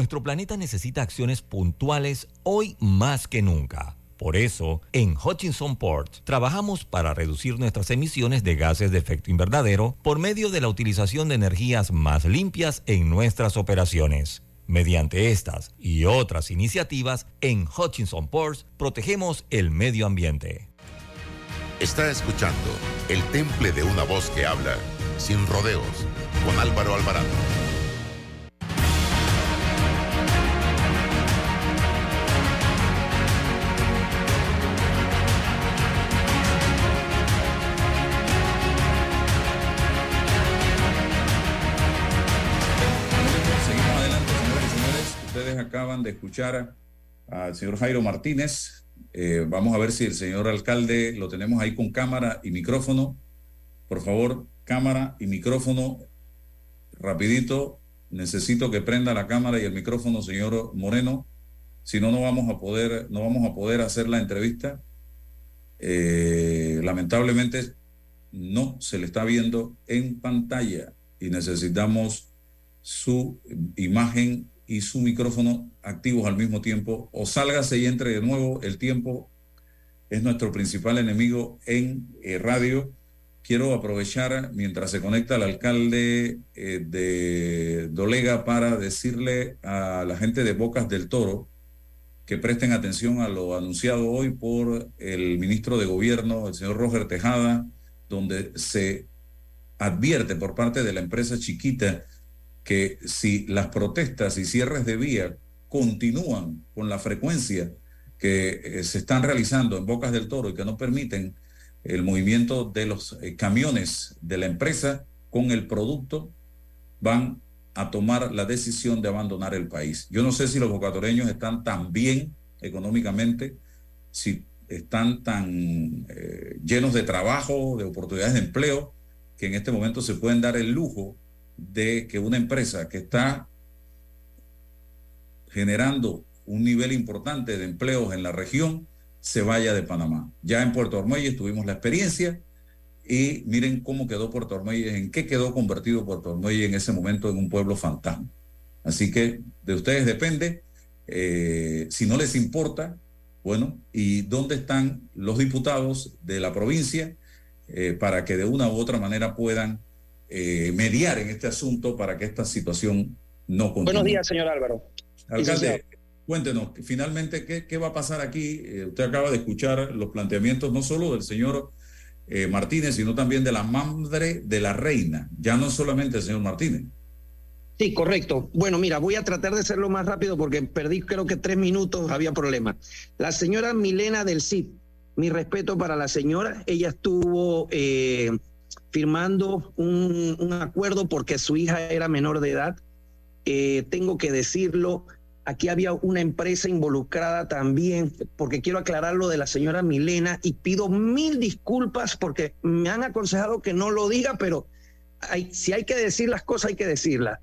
A: Nuestro planeta necesita acciones puntuales hoy más que nunca. Por eso, en Hutchinson Port trabajamos para reducir nuestras emisiones de gases de efecto invernadero por medio de la utilización de energías más limpias en nuestras operaciones. Mediante estas y otras iniciativas, en Hutchinson Ports protegemos el medio ambiente.
N: Está escuchando El Temple de una voz que habla sin rodeos con Álvaro Alvarado.
K: Acaban de escuchar al señor Jairo Martínez. Eh, vamos a ver si el señor alcalde lo tenemos ahí con cámara y micrófono. Por favor, cámara y micrófono. Rapidito. Necesito que prenda la cámara y el micrófono, señor Moreno. Si no, no vamos a poder, no vamos a poder hacer la entrevista. Eh, lamentablemente no se le está viendo en pantalla y necesitamos su imagen y su micrófono activos al mismo tiempo o sálgase y entre de nuevo. El tiempo es nuestro principal enemigo en eh, radio. Quiero aprovechar mientras se conecta el alcalde eh, de Dolega para decirle a la gente de Bocas del Toro que presten atención a lo anunciado hoy por el ministro de Gobierno, el señor Roger Tejada, donde se advierte por parte de la empresa chiquita que si las protestas y cierres de vía continúan con la frecuencia que eh, se están realizando en Bocas del Toro y que no permiten el movimiento de los eh, camiones de la empresa con el producto, van a tomar la decisión de abandonar el país. Yo no sé si los bocatoreños están tan bien económicamente, si están tan eh, llenos de trabajo, de oportunidades de empleo, que en este momento se pueden dar el lujo de que una empresa que está generando un nivel importante de empleos en la región se vaya de Panamá. Ya en Puerto Armuelles tuvimos la experiencia y miren cómo quedó Puerto Armuelles, en qué quedó convertido Puerto Armuelles en ese momento en un pueblo fantasma. Así que de ustedes depende, eh, si no les importa, bueno, y dónde están los diputados de la provincia eh, para que de una u otra manera puedan eh, mediar en este asunto para que esta situación no continúe.
M: Buenos días, señor Álvaro.
K: Alcalde, cuéntenos, finalmente, ¿qué, qué va a pasar aquí? Eh, usted acaba de escuchar los planteamientos no solo del señor eh, Martínez, sino también de la madre de la reina, ya no solamente el señor Martínez.
O: Sí, correcto. Bueno, mira, voy a tratar de hacerlo más rápido porque perdí creo que tres minutos, había problema. La señora Milena del CID, mi respeto para la señora, ella estuvo eh, firmando un, un acuerdo porque su hija era menor de edad. Eh, tengo que decirlo, aquí había una empresa involucrada también, porque quiero aclarar lo de la señora Milena y pido mil disculpas porque me han aconsejado que no lo diga, pero hay- si hay que decir las cosas, hay que decirlas.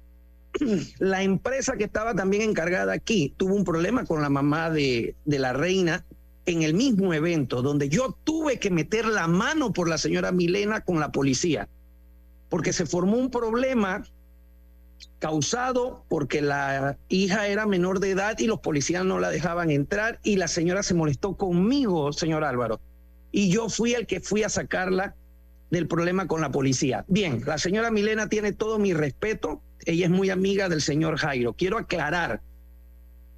O: La empresa que estaba también encargada aquí tuvo un problema con la mamá de, de la reina en el mismo evento, donde yo tuve que meter la mano por la señora Milena con la policía, porque se formó un problema causado porque la hija era menor de edad y los policías no la dejaban entrar y la señora se molestó conmigo, señor Álvaro. Y yo fui el que fui a sacarla del problema con la policía. Bien, la señora Milena tiene todo mi respeto. Ella es muy amiga del señor Jairo. Quiero aclarar,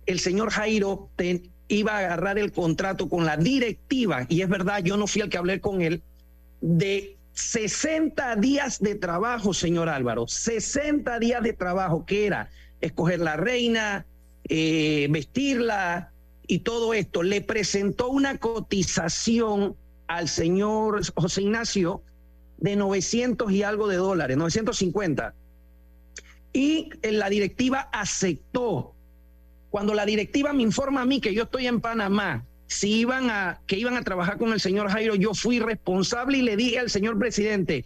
O: el señor Jairo iba a agarrar el contrato con la directiva, y es verdad, yo no fui el que hablé con él, de 60 días de trabajo, señor Álvaro, 60 días de trabajo, que era escoger la reina, eh, vestirla y todo esto. Le presentó una cotización al señor José Ignacio de 900 y algo de dólares, 950. Y la directiva aceptó. Cuando la directiva me informa a mí que yo estoy en Panamá, si iban a, que iban a trabajar con el señor Jairo, yo fui responsable y le dije al señor presidente,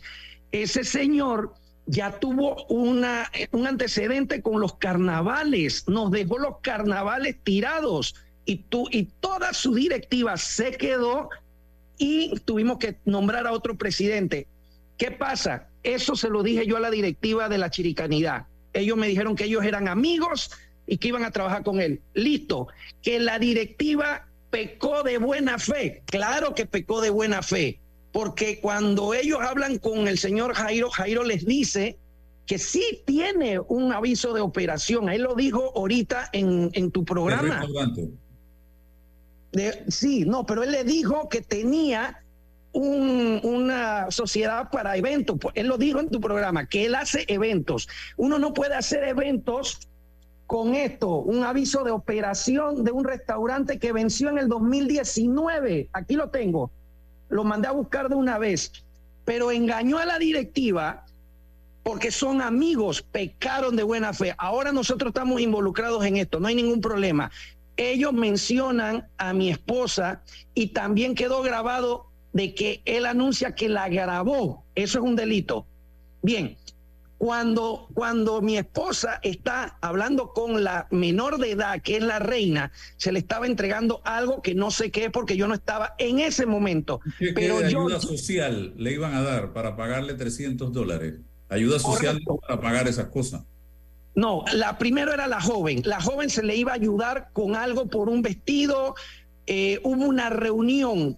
O: ese señor ya tuvo una, un antecedente con los carnavales, nos dejó los carnavales tirados y, tú, y toda su directiva se quedó y tuvimos que nombrar a otro presidente. ¿Qué pasa? Eso se lo dije yo a la directiva de la chiricanidad. Ellos me dijeron que ellos eran amigos y que iban a trabajar con él. Listo. Que la directiva pecó de buena fe. Claro que pecó de buena fe. Porque cuando ellos hablan con el señor Jairo, Jairo les dice que sí tiene un aviso de operación. Él lo dijo ahorita en, en tu programa. De- sí, no, pero él le dijo que tenía un- una sociedad para eventos. Él lo dijo en tu programa, que él hace eventos. Uno no puede hacer eventos con esto, un aviso de operación de un restaurante que venció en el 2019. Aquí lo tengo. Lo mandé a buscar de una vez, pero engañó a la directiva porque son amigos, pecaron de buena fe. Ahora nosotros estamos involucrados en esto, no hay ningún problema. Ellos mencionan a mi esposa y también quedó grabado de que él anuncia que la grabó. Eso es un delito. Bien, cuando, cuando mi esposa está hablando con la menor de edad, que es la reina, se le estaba entregando algo que no sé qué es porque yo no estaba en ese momento.
K: ¿Qué,
O: Pero yo,
K: ayuda social le iban a dar para pagarle 300 dólares? Ayuda social para pagar esas cosas.
O: No, la primero era la joven. La joven se le iba a ayudar con algo por un vestido. eh, hubo una reunión,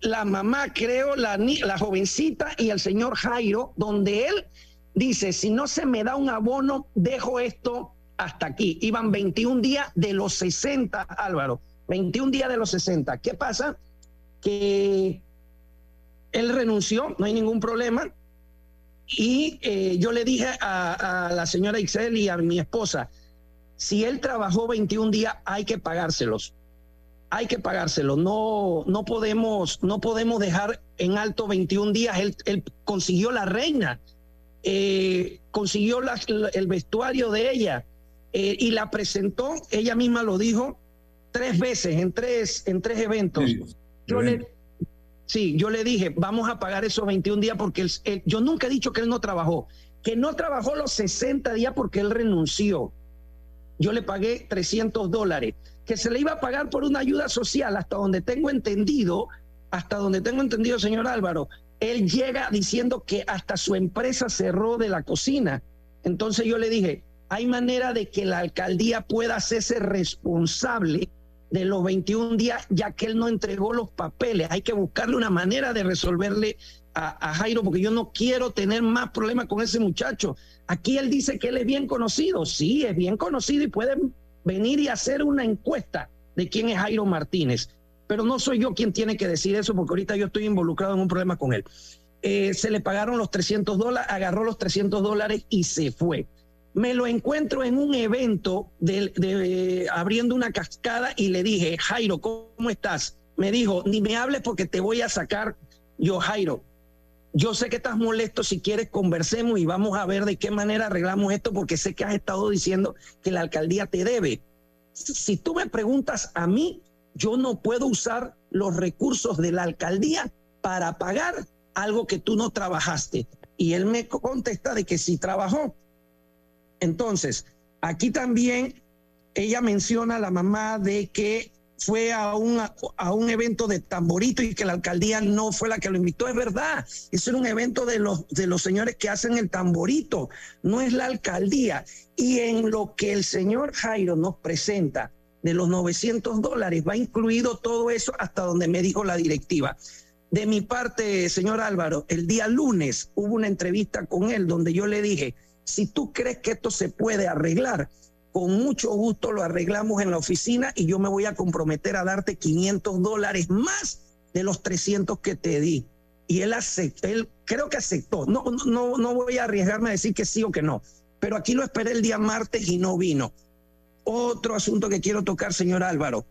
O: la mamá, creo, la, la jovencita y el señor Jairo, donde él dice, si no se me da un abono, dejo esto hasta aquí. Iban 21 días de los 60, Álvaro. 21 días de los 60. ¿Qué pasa? Que él renunció, no hay ningún problema. Y eh, yo le dije a, la señora Ixel y a mi esposa, si él trabajó 21 días, hay que pagárselos. Hay que pagárselos. No, no, podemos, no podemos dejar en alto 21 días. Él consiguió la reina, eh, consiguió la- el vestuario de ella eh, y la presentó, ella misma lo dijo, tres veces en tres, en tres eventos. Yo le, Sí, yo le dije, vamos a pagar esos 21 días porque él- él- yo nunca he dicho que él no trabajó, que no trabajó los 60 días porque él renunció. Yo le pagué 300 dólares, que se le iba a pagar por una ayuda social, hasta donde tengo entendido, hasta donde tengo entendido, señor Álvaro, él llega diciendo que hasta su empresa cerró de la cocina. Entonces yo le dije, hay manera de que la alcaldía pueda hacerse responsable de los 21 días, ya que él no entregó los papeles. Hay que buscarle una manera de resolverle a, Jairo, porque yo no quiero tener más problemas con ese muchacho. Aquí él dice que él es bien conocido. Sí, es bien conocido y puede venir y hacer una encuesta de quién es Jairo Martínez. Pero no soy yo quien tiene que decir eso, porque ahorita yo estoy involucrado en un problema con él. Eh, se le pagaron los 300 dólares, agarró los 300 dólares y se fue. Me lo encuentro en un evento de, de- abriendo una cascada y le dije, Jairo, ¿cómo estás? Me dijo, ni me hables porque te voy a sacar. Yo, Jairo, yo sé que estás molesto, si quieres conversemos y vamos a ver de qué manera arreglamos esto porque sé que has estado diciendo que la alcaldía te debe. Si tú me preguntas a mí, yo no puedo usar los recursos de la alcaldía para pagar algo que tú no trabajaste. Y él me contesta de que sí trabajó. Entonces, aquí también ella menciona a la mamá de que fue a un, a un evento de tamborito y que la alcaldía no fue la que lo invitó. Es verdad, eso era un evento de los, de los señores que hacen el tamborito, no es la alcaldía. Y en lo que el señor Jairo nos presenta de los 900 dólares, va incluido todo eso hasta donde me dijo la directiva. De mi parte, señor Álvaro, el día lunes hubo una entrevista con él donde yo le dije, si tú crees que esto se puede arreglar, con mucho gusto lo arreglamos en la oficina y yo me voy a comprometer a darte 500 dólares más de los 300 que te di. Y él aceptó, él creo que aceptó. No, no, no voy a arriesgarme a decir que sí o que no, pero aquí lo esperé el día martes y no vino. Otro asunto que quiero tocar, señor Álvaro.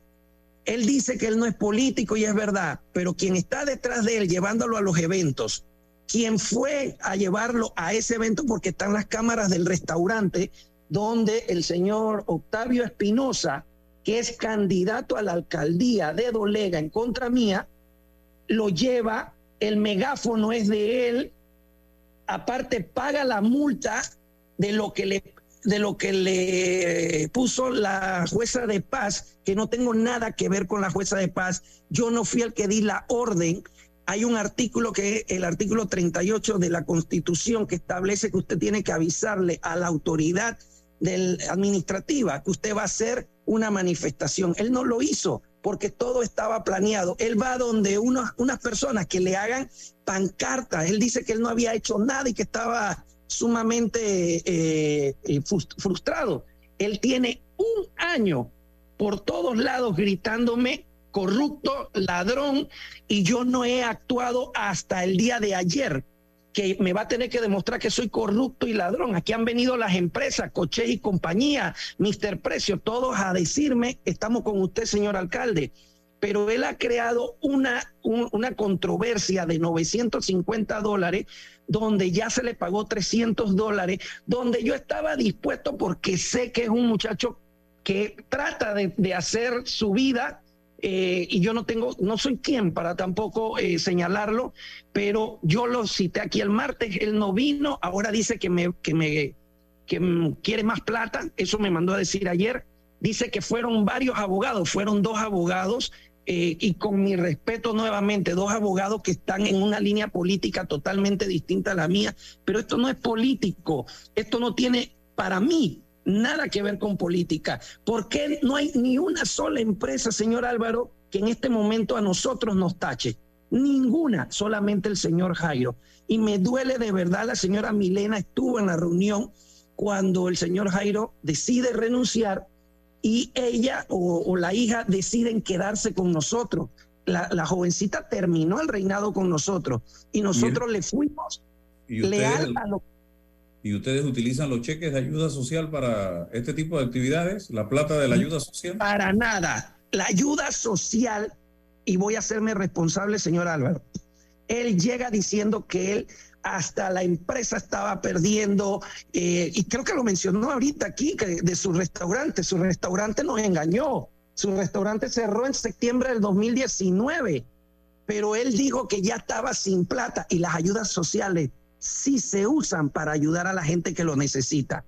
O: Él dice que él no es político y es verdad, pero quien está detrás de él llevándolo a los eventos, quien fue a llevarlo a ese evento porque están las cámaras del restaurante donde el señor Octavio Espinosa, que es candidato a la alcaldía de Dolega en contra mía, lo lleva, el megáfono es de él, aparte paga la multa de lo que le de lo que le puso la jueza de paz, que no tengo nada que ver con la jueza de paz, yo no fui el que di la orden. Hay un artículo que es el artículo 38 de la Constitución que establece que usted tiene que avisarle a la autoridad del, administrativa que usted va a hacer una manifestación. Él no lo hizo porque todo estaba planeado. Él va donde unos, unas personas que le hagan pancartas. Él dice que él no había hecho nada y que estaba sumamente eh, eh, frustrado. Él tiene un año por todos lados gritándome corrupto, ladrón, y yo no he actuado hasta el día de ayer, que me va a tener que demostrar que soy corrupto y ladrón. Aquí han venido las empresas, Coche y compañía, Mister Precio, todos a decirme, estamos con usted, señor alcalde. Pero él ha creado una, un, una controversia de 950 dólares donde ya se le pagó 300 dólares, donde yo estaba dispuesto porque sé que es un muchacho que trata de, de hacer su vida eh, y yo no tengo, no soy quien para tampoco eh, señalarlo, pero yo lo cité aquí el martes, él no vino, ahora dice que me, que me que quiere más plata, eso me mandó a decir ayer, dice que fueron varios abogados, fueron dos abogados eh, y con mi respeto nuevamente, dos abogados que están en una línea política totalmente distinta a la mía, pero esto no es político, esto no tiene para mí nada que ver con política. ¿Por qué no hay ni una sola empresa, señor Álvaro, que en este momento a nosotros nos tache? Ninguna, solamente el señor Jairo. Y me duele de verdad, la señora Milena estuvo en la reunión cuando el señor Jairo decide renunciar y ella o, o la hija deciden quedarse con nosotros. La, la, jovencita terminó el reinado con nosotros y nosotros le fuimos
K: ¿Y ustedes,
O: leal a lo
K: ¿Y ustedes utilizan los cheques de ayuda social para este tipo de actividades? ¿La plata de la ayuda social?
O: Para nada. La ayuda social, y voy a hacerme responsable, señor Álvaro, él llega diciendo que él hasta la empresa estaba perdiendo, eh, y creo que lo mencionó ahorita aquí, que de su restaurante, su restaurante nos engañó, su restaurante cerró en septiembre del 2019, pero él dijo que ya estaba sin plata y las ayudas sociales sí se usan para ayudar a la gente que lo necesita.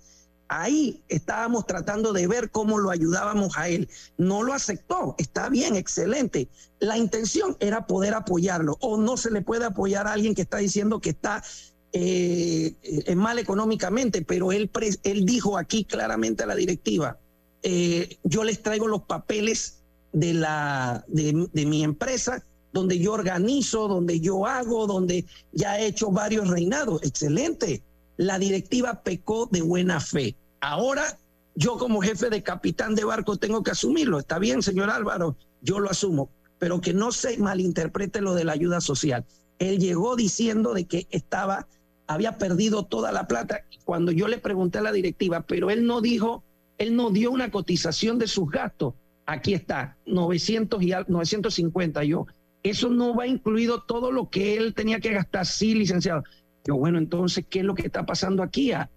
O: Ahí estábamos tratando de ver cómo lo ayudábamos a él. No lo aceptó. Está bien, excelente. La intención era poder apoyarlo. O no se le puede apoyar a alguien que está diciendo que está eh, eh, mal económicamente, pero él, él dijo aquí claramente a la directiva, eh, yo les traigo los papeles de, la, de, de mi empresa donde yo organizo, donde yo hago, donde ya he hecho varios reinados. Excelente. La directiva pecó de buena fe. Ahora yo como jefe de capitán de barco tengo que asumirlo. Está bien, señor Álvaro, yo lo asumo, pero que no se malinterprete lo de la ayuda social. Él llegó diciendo de que estaba había perdido toda la plata. Cuando yo le pregunté a la directiva, pero él no dijo, él no dio una cotización de sus gastos. Aquí está, 900 y al- 950 yo. Eso no va incluido todo lo que él tenía que gastar, sí, licenciado. Yo, bueno, entonces, ¿qué es lo que está pasando aquí? Ah,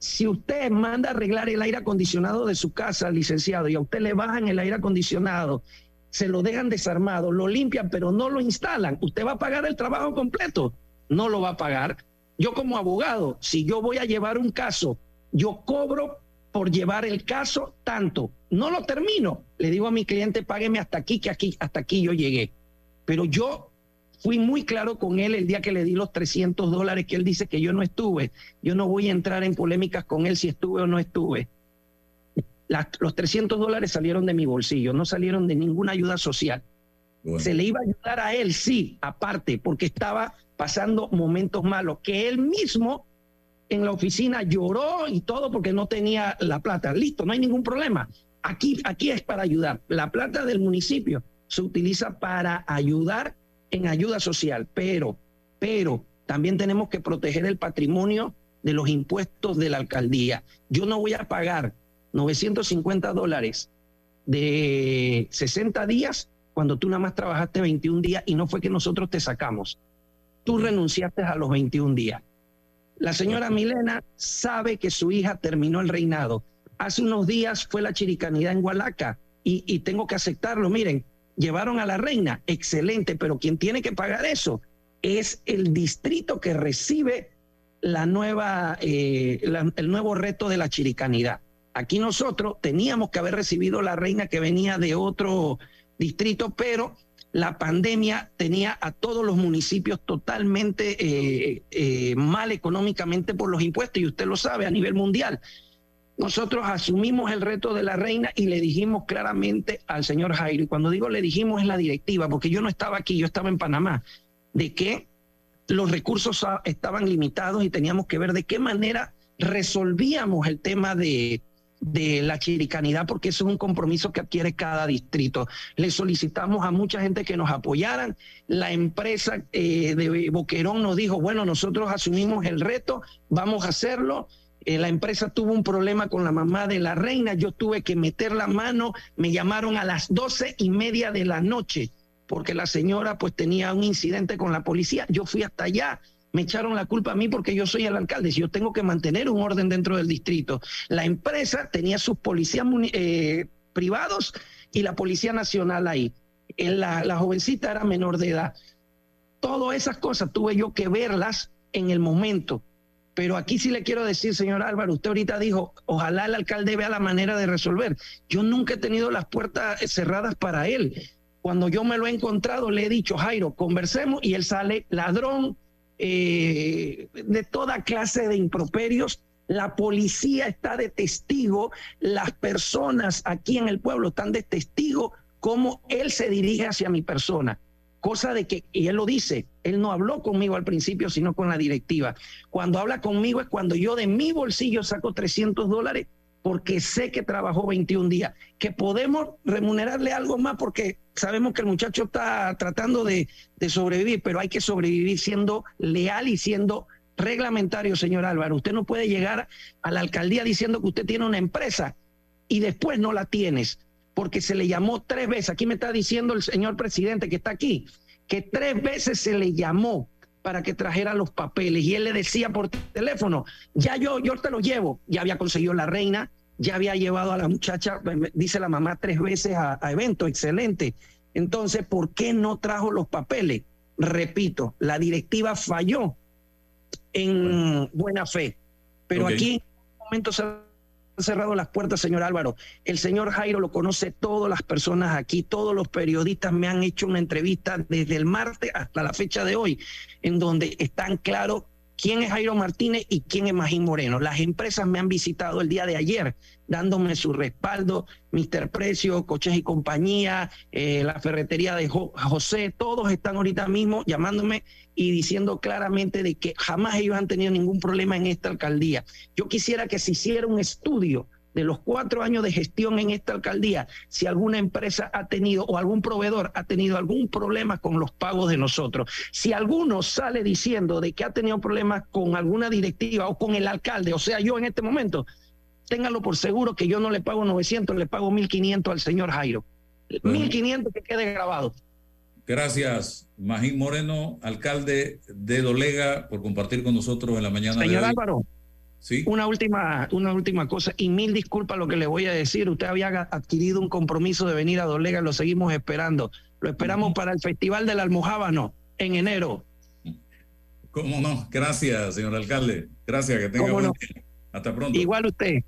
O: Si usted manda a arreglar el aire acondicionado de su casa, licenciado, y a usted le bajan el aire acondicionado, se lo dejan desarmado, lo limpian, pero no lo instalan, ¿usted va a pagar el trabajo completo? No lo va a pagar. Yo como abogado, si yo voy a llevar un caso, yo cobro por llevar el caso tanto. No lo termino. Le digo a mi cliente, págueme hasta aquí, que aquí, hasta aquí yo llegué. Pero yo fui muy claro con él el día que le di los 300 dólares que él dice que yo no estuve. Yo no voy a entrar en polémicas con él si estuve o no estuve. Los 300 dólares salieron de mi bolsillo, no salieron de ninguna ayuda social. Se le iba a ayudar a él, sí, aparte, porque estaba pasando momentos malos, que él mismo en la oficina lloró y todo porque no tenía la plata. Listo, no hay ningún problema. Aquí, aquí es para ayudar. La plata del municipio se utiliza para ayudar en ayuda social, pero, pero también tenemos que proteger el patrimonio de los impuestos de la alcaldía. Yo no voy a pagar 950 dólares de 60 días cuando tú nada más trabajaste 21 días y no fue que nosotros te sacamos. Tú renunciaste a los 21 días. La señora Milena sabe que su hija terminó el reinado. Hace unos días fue la chiricanidad en Hualaca y, y tengo que aceptarlo. Miren, llevaron a la reina, excelente, pero quien tiene que pagar eso es el distrito que recibe la nueva, eh, el nuevo reto de la chiricanidad. Aquí nosotros teníamos que haber recibido la reina que venía de otro distrito, pero la pandemia tenía a todos los municipios totalmente eh, eh, mal económicamente por los impuestos, y usted lo sabe a nivel mundial. Nosotros asumimos el reto de la reina y le dijimos claramente al señor Jairo, y cuando digo le dijimos es la directiva, porque yo no estaba aquí, yo estaba en Panamá, de que los recursos estaban limitados y teníamos que ver de qué manera resolvíamos el tema de, de la chiricanidad, porque eso es un compromiso que adquiere cada distrito. Le solicitamos a mucha gente que nos apoyaran. La empresa eh, de Boquerón nos dijo, bueno, nosotros asumimos el reto, vamos a hacerlo. Eh, la empresa tuvo un problema con la mamá de la reina, yo tuve que meter la mano, me llamaron a las doce y media de la noche porque la señora pues tenía un incidente con la policía. Yo fui hasta allá, me echaron la culpa a mí porque yo soy el alcalde, si yo tengo que mantener un orden dentro del distrito. La empresa tenía sus policías eh, privados y la Policía Nacional ahí. Eh, La, la jovencita era menor de edad. Todas esas cosas tuve yo que verlas en el momento. Pero aquí sí le quiero decir, señor Álvaro, usted ahorita dijo, ojalá el alcalde vea la manera de resolver. Yo nunca he tenido las puertas cerradas para él. Cuando yo me lo he encontrado, le he dicho, Jairo, conversemos y él sale ladrón eh, de toda clase de improperios. La policía está de testigo, las personas aquí en el pueblo están de testigo cómo él se dirige hacia mi persona. Cosa de que, y él lo dice, él no habló conmigo al principio, sino con la directiva. Cuando habla conmigo es cuando yo de mi bolsillo saco 300 dólares porque sé que trabajó 21 días, que podemos remunerarle algo más porque sabemos que el muchacho está tratando de, de sobrevivir, pero hay que sobrevivir siendo leal y siendo reglamentario, señor Álvaro. Usted no puede llegar a la alcaldía diciendo que usted tiene una empresa y después no la tienes, porque se le llamó tres veces. Aquí me está diciendo el señor presidente que está aquí, que tres veces se le llamó para que trajera los papeles y él le decía por teléfono, ya yo, yo te los llevo, ya había conseguido la reina, ya había llevado a la muchacha, dice la mamá tres veces a, a evento, excelente. Entonces, ¿por qué no trajo los papeles? Repito, la directiva falló en buena fe, pero aquí en este momento se cerrado las puertas, señor Álvaro. El señor Jairo lo conoce todas las personas aquí, todos los periodistas me han hecho una entrevista desde el martes hasta la fecha de hoy, en donde están claros quién es Jairo Martínez y quién es Magín Moreno. Las empresas me han visitado el día de ayer, dándome su respaldo, Mister Precio, Coches y Compañía, eh, la ferretería de Jo- José, todos están ahorita mismo llamándome y diciendo claramente de que jamás ellos han tenido ningún problema en esta alcaldía. Yo quisiera que se hiciera un estudio de los cuatro años de gestión en esta alcaldía, si alguna empresa ha tenido o algún proveedor ha tenido algún problema con los pagos de nosotros. Si alguno sale diciendo de que ha tenido problemas con alguna directiva o con el alcalde, o sea, yo en este momento, ténganlo por seguro que yo no le pago 900, le pago 1500 al señor Jairo. 1500 que quede grabado.
K: Gracias, Magín Moreno, alcalde de Dolega, por compartir con nosotros en la mañana
O: Señor
K: de hoy.
O: Álvaro,
K: Sí.
O: una, última, una última cosa, y mil disculpas lo que le voy a decir. Usted había adquirido un compromiso de venir a Dolega, lo seguimos esperando. Lo esperamos para el Festival del Almojábano en enero.
K: ¿Cómo no? Gracias, señor alcalde. Gracias, que tenga
O: ¿Cómo
K: buen
O: no?
K: día. Hasta pronto.
O: Igual usted.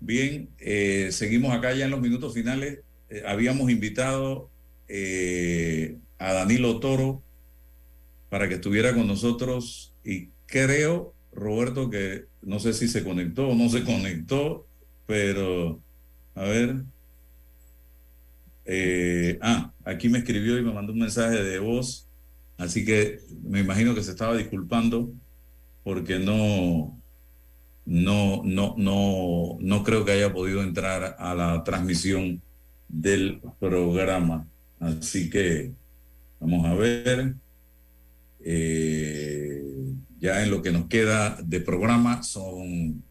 K: Bien, eh, seguimos acá ya en los minutos finales. Eh, habíamos invitado eh, a Danilo Toro para que estuviera con nosotros y creo, Roberto, que no sé si se conectó o no se conectó, pero a ver. Eh, ah, aquí me escribió y me mandó un mensaje de voz, así que me imagino que se estaba disculpando porque no, no, no, no, no creo que haya podido entrar a la transmisión del programa. Así que vamos a ver. Eh, ya en lo que nos queda de programa son,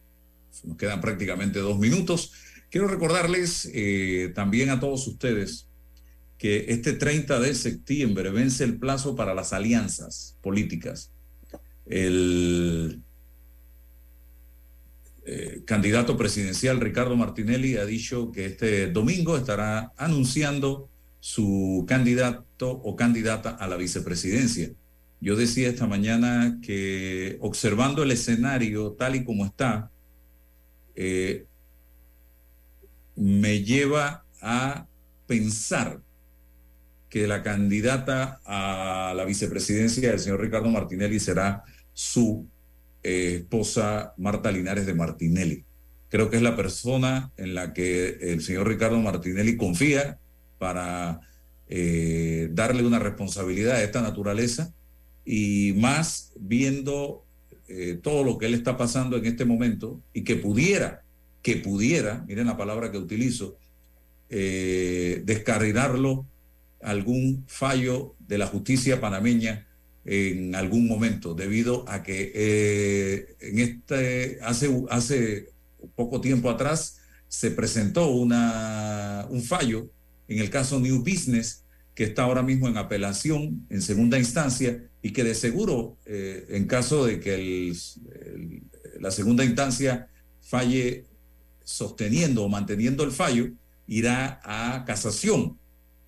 K: nos quedan prácticamente dos minutos. Quiero recordarles eh, también a todos ustedes que este 30 de septiembre vence el plazo para las alianzas políticas. El eh, candidato presidencial Ricardo Martinelli ha dicho que este domingo estará anunciando su candidato o candidata a la vicepresidencia. Yo decía esta mañana que observando el escenario tal y como está, eh, me lleva a pensar que la candidata a la vicepresidencia del señor Ricardo Martinelli será su eh, esposa Marta Linares de Martinelli. Creo que es la persona en la que el señor Ricardo Martinelli confía para eh, darle una responsabilidad de esta naturaleza y más viendo eh, todo lo que él está pasando en este momento y que pudiera, que pudiera, miren la palabra que utilizo, eh, descarrilarlo algún fallo de la justicia panameña en algún momento, debido a que en este, hace, hace poco tiempo atrás se presentó una, un fallo en el caso New Business, que está ahora mismo en apelación en segunda instancia y que de seguro, eh, en caso de que la segunda instancia falle sosteniendo o manteniendo el fallo, irá a casación,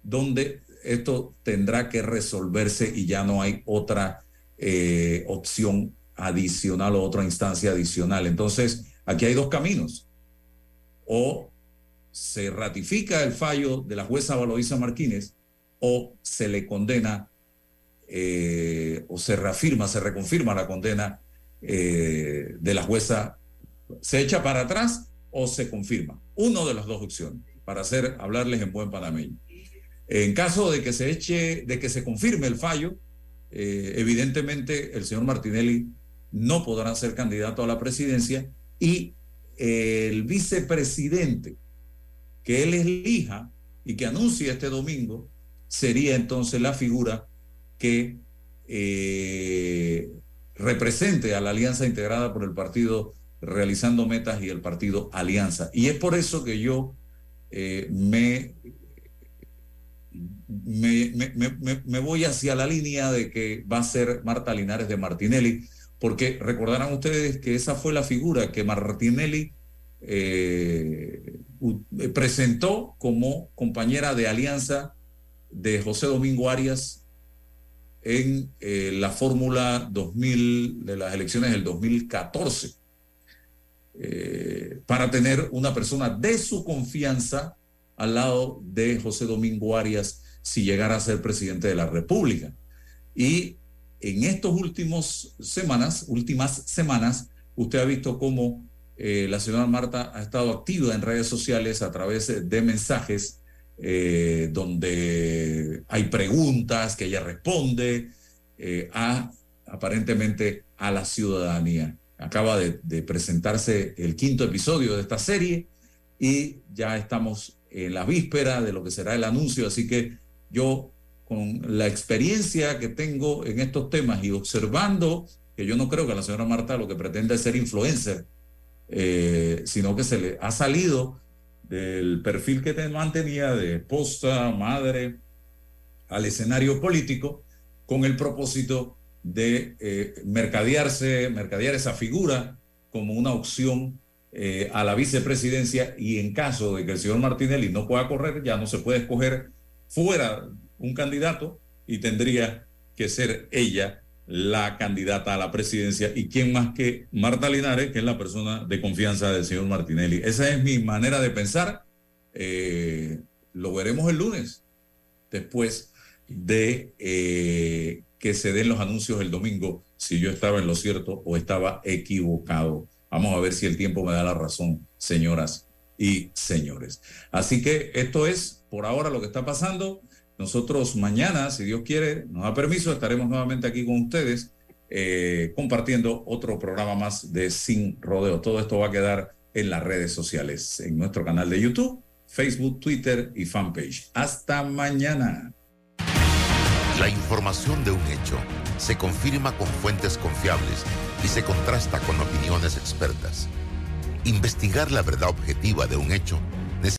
K: donde esto tendrá que resolverse y ya no hay otra eh, opción adicional o otra instancia adicional. Entonces, aquí hay dos caminos. O se ratifica el fallo de la jueza Valoisa Martínez o se le condena eh, o se reafirma, se reconfirma la condena eh, de la jueza, se echa para atrás o se confirma. Uno de las dos opciones, para hacer, hablarles en buen panameño. En caso de que se eche, de que se confirme el fallo, eh, evidentemente el señor Martinelli no podrá ser candidato a la presidencia y el vicepresidente que él elija y que anuncie este domingo sería entonces la figura que eh, represente a la alianza integrada por el partido Realizando Metas y el partido Alianza. Y es por eso que yo eh, me, me, me- me- voy hacia la línea de que va a ser Marta Linares de Martinelli, porque recordarán ustedes que esa fue la figura que Martinelli eh, eh, presentó como compañera de alianza de José Domingo Arias en eh, la fórmula 2000 de las elecciones del 2014 eh, para tener una persona de su confianza al lado de José Domingo Arias si llegara a ser presidente de la República. Y en estos últimos semanas, últimas semanas, usted ha visto cómo eh, la señora Marta ha estado activa en redes sociales a través de mensajes eh, donde hay preguntas que ella responde eh, a aparentemente a la ciudadanía. Acaba de, presentarse el quinto episodio de esta serie y ya estamos en la víspera de lo que será el anuncio, así que yo con la experiencia que tengo en estos temas y observando que yo no creo que la señora Marta lo que pretende es ser influencer, eh, sino que se le ha salido del perfil que mantenía de esposa, madre, al escenario político, con el propósito de eh, mercadearse, mercadear esa figura como una opción eh, a la vicepresidencia y en caso de que el señor Martinelli no pueda correr, ya no se puede escoger fuera un candidato y tendría que ser ella la candidata a la presidencia y quién más que Marta Linares, que es la persona de confianza del señor Martinelli. Esa es mi manera de pensar. Eh, lo veremos el lunes, después de eh, que se den los anuncios el domingo, si yo estaba en lo cierto o estaba equivocado. Vamos a ver si el tiempo me da la razón, señoras y señores. Así que esto es por ahora lo que está pasando. Nosotros mañana, si Dios quiere, nos da permiso, estaremos nuevamente aquí con ustedes eh, compartiendo otro programa más de Sin Rodeo. Todo esto va a quedar en las redes sociales, en nuestro canal de YouTube, Facebook, Twitter y fanpage. Hasta mañana.
N: La información de un hecho se confirma con fuentes confiables y se contrasta con opiniones expertas. Investigar la verdad objetiva de un hecho